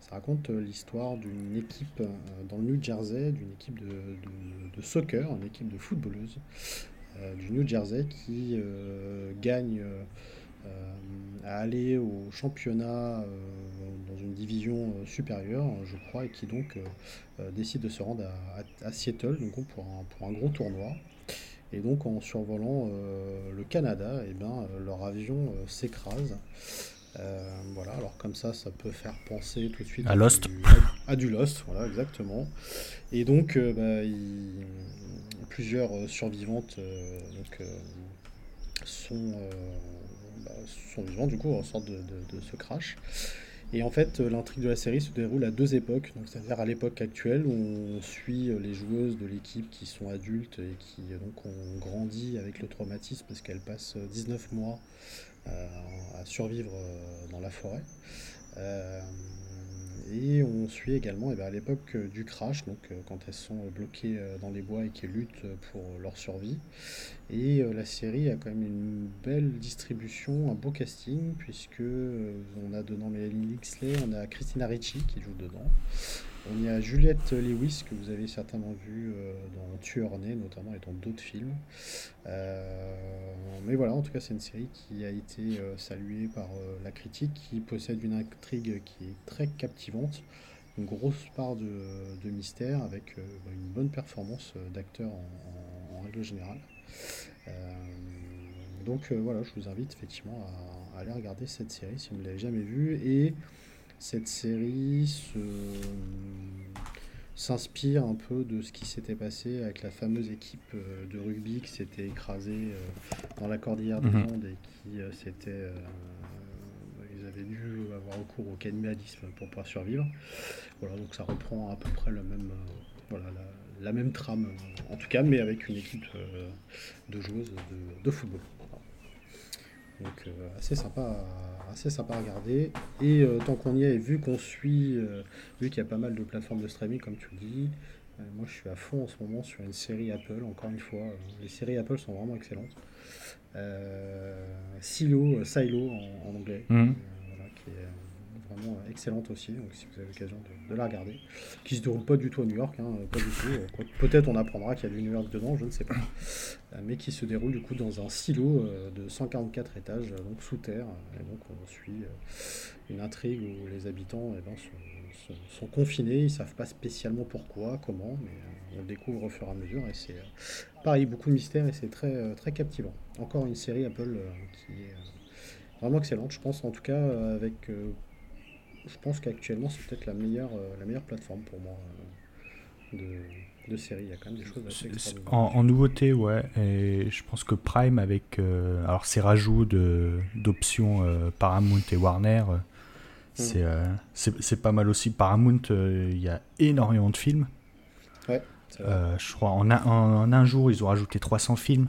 ça raconte l'histoire d'une équipe dans le New Jersey, d'une équipe de, de, soccer, une équipe de footballeuses du New Jersey qui gagne à aller au championnat dans une division supérieure, je crois, et qui donc décide de se rendre à, à- à Seattle donc, pour un, pour un gros tournoi. Et donc en survolant euh, le Canada, et ben, euh, leur avion euh, s'écrase. Euh, voilà, alors comme ça, ça peut faire penser tout de suite À Lost. Du, à, à du Lost, voilà, exactement. Et donc, bah, il- plusieurs survivantes donc, sont, bah, sont vivantes, du coup, en sorte de, de- de ce crash. Et en fait, euh, l'intrigue de la série se déroule à deux époques, c'est-à-dire à, l'époque actuelle où on suit euh, les joueuses de l'équipe qui sont adultes et qui euh, donc ont grandi avec le traumatisme parce qu'elles passent euh, 19 mois à survivre dans la forêt. Et on suit également eh ben, à l'époque euh, du crash, donc euh, quand elles sont euh, bloquées dans les bois et qu'elles luttent pour leur survie. Et la série a quand même une belle distribution, un beau casting, puisque on a dedans Mélanie Lixley, on a Christina Ricci qui joue dedans. On y a Juliette Lewis, que vous avez certainement vu euh, dans Tueur notamment, et dans d'autres films. Euh, mais voilà, en tout cas, c'est une série qui a été euh, saluée par la critique, qui possède une intrigue qui est très captivante, une grosse part de, mystère, avec euh, une bonne performance d'acteurs en, règle générale. Donc voilà, je vous invite effectivement à, à aller regarder cette série si vous ne l'avez jamais vue. Et cette série se, s'inspire un peu de ce qui s'était passé avec la fameuse équipe euh, de rugby qui s'était écrasée euh, dans la cordillère des Mhm. Andes et qui euh, s'était, euh, ils avaient dû avoir recours au cannibalisme pour pouvoir survivre. Voilà, donc ça reprend à peu près le même, euh, voilà, la, la même trame, en tout cas, mais avec une équipe euh, de joueuses de, de football. Donc euh, assez sympa, à- assez sympa à regarder. Et euh, tant qu'on y est, vu qu'on suit, euh, vu qu'il y a pas mal de plateformes de streaming, comme tu le dis, euh, moi je suis à fond en ce moment sur une série Apple. Encore une fois, les séries Apple sont vraiment excellentes. Silo, Silo en, en anglais, Mhm. voilà, qui est vraiment euh, excellente aussi. Donc si vous avez l'occasion de, la regarder, qui se déroule pas du tout à New York, hein, euh, Peut-être on apprendra qu'il y a du New York dedans, je ne sais pas. Euh, mais qui se déroule du coup dans un silo de 144 étages, donc sous terre. Et donc on suit une intrigue où les habitants eh ben, sont, confinés, ils ne savent pas spécialement pourquoi, comment, mais on le découvre au fur et à mesure. Et c'est pareil, beaucoup de mystère et c'est très, très captivant. Encore une série Apple qui est vraiment excellente, je pense en tout cas avec... je pense qu'actuellement c'est peut-être la meilleure, euh, la meilleure plateforme pour moi euh, de, de séries. Il y a quand même des choses assez en, en, nouveauté, ouais. Et je pense que Prime, avec euh, alors ses rajouts d'options euh, Paramount et Warner, euh, mm. c'est pas mal aussi. Paramount, il y a énormément de films. Ouais, je crois en un, en, un, jour, ils ont rajouté 300 films.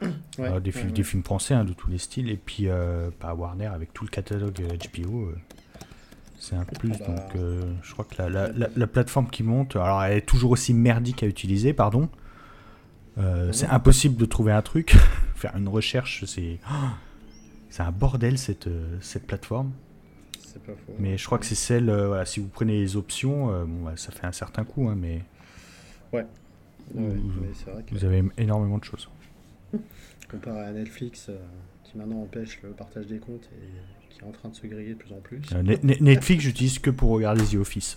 des, films, des films français hein, de tous les styles. Et puis, bah, Warner, avec tout le catalogue HBO c'est un plus, bah. donc euh, je crois que la, la, plateforme qui monte, alors elle est toujours aussi merdique à utiliser, pardon. Euh, c'est impossible de trouver un truc. Faire une recherche, c'est. c'est un bordel cette, euh, cette plateforme. C'est pas faux. Mais je crois que c'est celle, voilà, si vous prenez les options, bon, bah, ça fait un certain coût, hein, mais. Ouais. vous, vrai que... vous avez énormément de choses. Comparé à Netflix, qui maintenant empêche le partage des comptes et en train de se griller de plus en plus. Euh, Netflix, j'utilise que pour regarder The Office.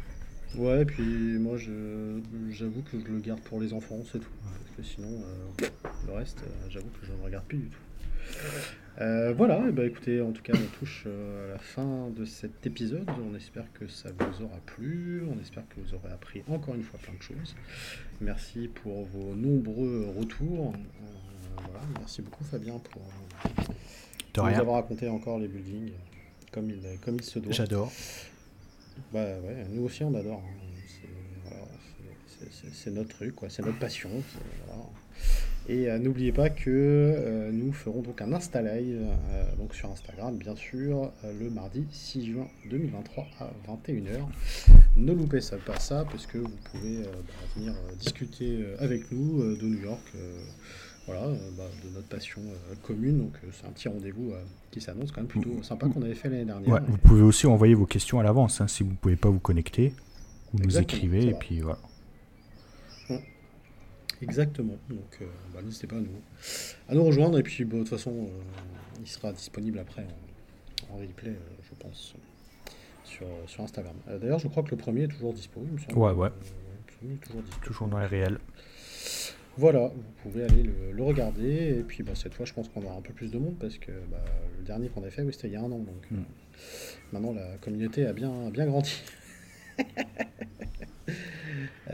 ouais, et puis moi, j'avoue que je le garde pour les enfants, c'est tout. Parce que sinon, euh, le reste, euh, j'avoue que je ne regarde plus du tout. voilà, et bah écoutez, en tout cas, on touche à la fin de cet épisode. On espère que ça vous aura plu. On espère que vous aurez appris encore une fois plein de choses. Merci pour vos nombreux retours. voilà, merci beaucoup, Fabien, pour de rien. Nous raconté encore les buildings comme il, comme il se doit. J'adore. Bah ouais, nous aussi on adore. Hein. C'est notre truc, quoi. C'est notre passion. Et euh, n'oubliez pas que euh, nous ferons donc un Insta Live euh, donc sur Instagram, bien sûr, le mardi 6 juin 2023 à 21h. Ne loupez ça, pas ça, parce que vous pouvez bah, venir discuter avec nous de New York voilà, euh, bah, de notre passion euh, commune. Donc euh, c'est un petit rendez-vous qui s'annonce quand même plutôt sympa qu'on avait fait l'année dernière. Vous pouvez aussi envoyer vos questions à l'avance hein, si vous ne pouvez pas vous connecter. Vous nous écrivez et puis voilà. Exactement. Donc bah, n'hésitez pas à nous, à nous rejoindre et puis bah, de toute façon il sera disponible après en, replay, je pense, sur, sur Instagram. D'ailleurs je crois que le premier est toujours disponible. Ouais ouais. toujours, toujours dans les réels. Voilà, vous pouvez aller le, regarder. Et puis bah, cette fois, je pense qu'on aura un peu plus de monde parce que bah, le dernier qu'on a fait, c'était il y a un an. Donc hmm. maintenant, la communauté a bien, bien grandi.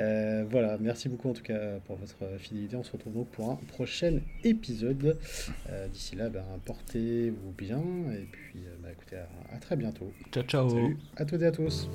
Euh, voilà, merci beaucoup en tout cas pour votre fidélité. On se retrouve donc pour un prochain épisode. Euh, d'ici là, ben, portez-vous bien et puis euh, bah, écoutez, à, très bientôt. Ciao, ciao. Salut à toutes et à tous.